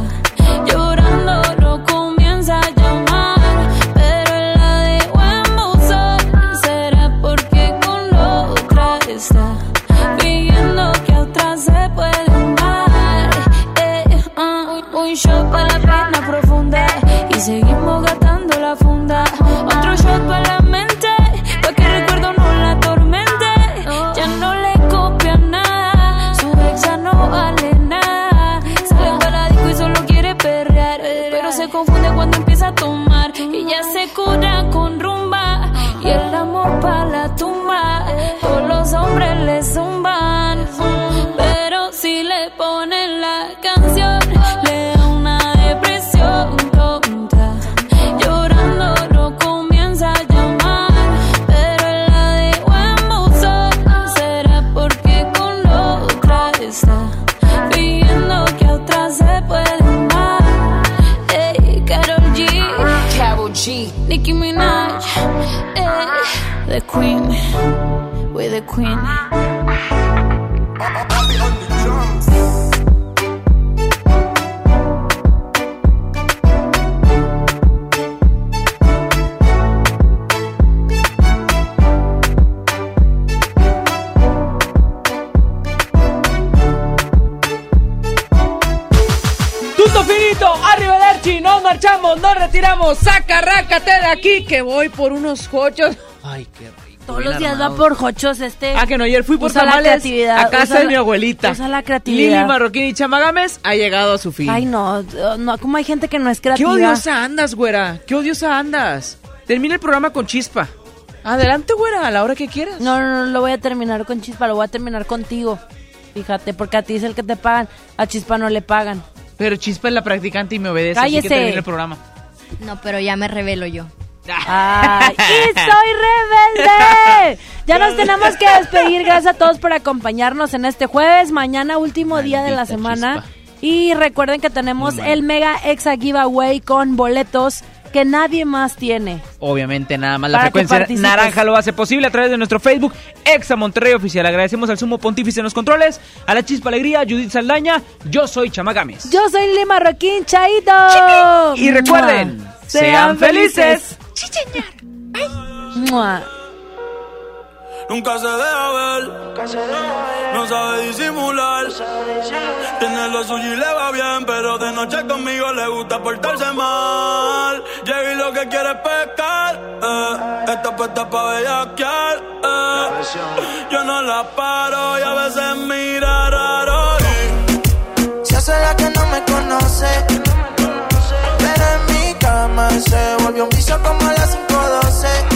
Seguimos gastando la funda. Otro shot para la mente, pa' que el recuerdo no la atormente. Ya no le copia nada, su ex ya no vale nada. Sale para disco y solo quiere perrear, pero se confunde cuando empieza a tomar. Y ya se cura con rumba y el amor para la tumba. Todos los hombres le zumban, the Queen. Punto finito, archi, nos marchamos, nos retiramos, saca, rácate de aquí, que voy por unos cochos. Qué. Todos los días va por jochos este. Ah, que no, ayer fui por Usa la tamales creatividad, a casa usa de la- mi abuelita. usa la creatividad. Lili Marroquín y Chamagames ha llegado a su fin. Ay, no, no, ¿cómo hay gente que no es Qué creativa? odiosa andas, güera. Qué odiosa andas. Termina el programa con chispa. Adelante, güera, a la hora que quieras. No, no, no lo voy a terminar con Chispa, lo voy a terminar contigo. Fíjate, porque a ti es el que te pagan, a Chispa no le pagan. Pero Chispa es la practicante y me obedece, así Cállese. que termina el programa. No, pero ya me revelo yo. ¡Ay! ¡Y soy rebelde! Ya nos tenemos que despedir. Gracias a todos por acompañarnos en este jueves. Mañana, último día de la semana. Y recuerden que tenemos el Mega Exa Giveaway con boletos que nadie más tiene. Obviamente, nada más la Para frecuencia naranja lo hace posible a través de nuestro Facebook, Exa Monterrey Oficial. Agradecemos al sumo pontífice en los controles, a la Chispa Alegría, Judith Saldaña. Yo soy Chamagames. Yo soy Lili Marroquín, Chaito. Y recuerden, sean felices. Mua. Nunca se deja ver, no sabe disimular. Tiene lo suyo y le va bien, pero de noche conmigo le gusta portarse mal. Llega y lo que quiere es pescar, eh. Está puesta pa' bellaquear, eh. Yo no la paro y a veces mira raro. y Se hace la que no me conoce. Cama se volvió un vicio como a las 512.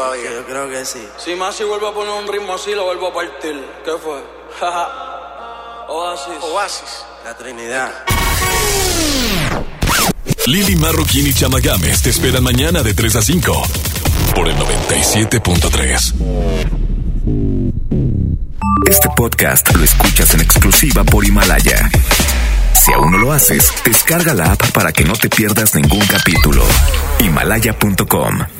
todavía. Yo creo que sí. Si Masi vuelve a poner un ritmo así, lo vuelvo a partir. ¿Qué fue? Oasis. Oasis. La Trinidad. Lili Marroquín y Chamagames te esperan mañana de 3 a 5 por el 97.3. Este podcast lo escuchas en exclusiva por Himalaya. Si aún no lo haces, descarga la app para que no te pierdas ningún capítulo. Himalaya.com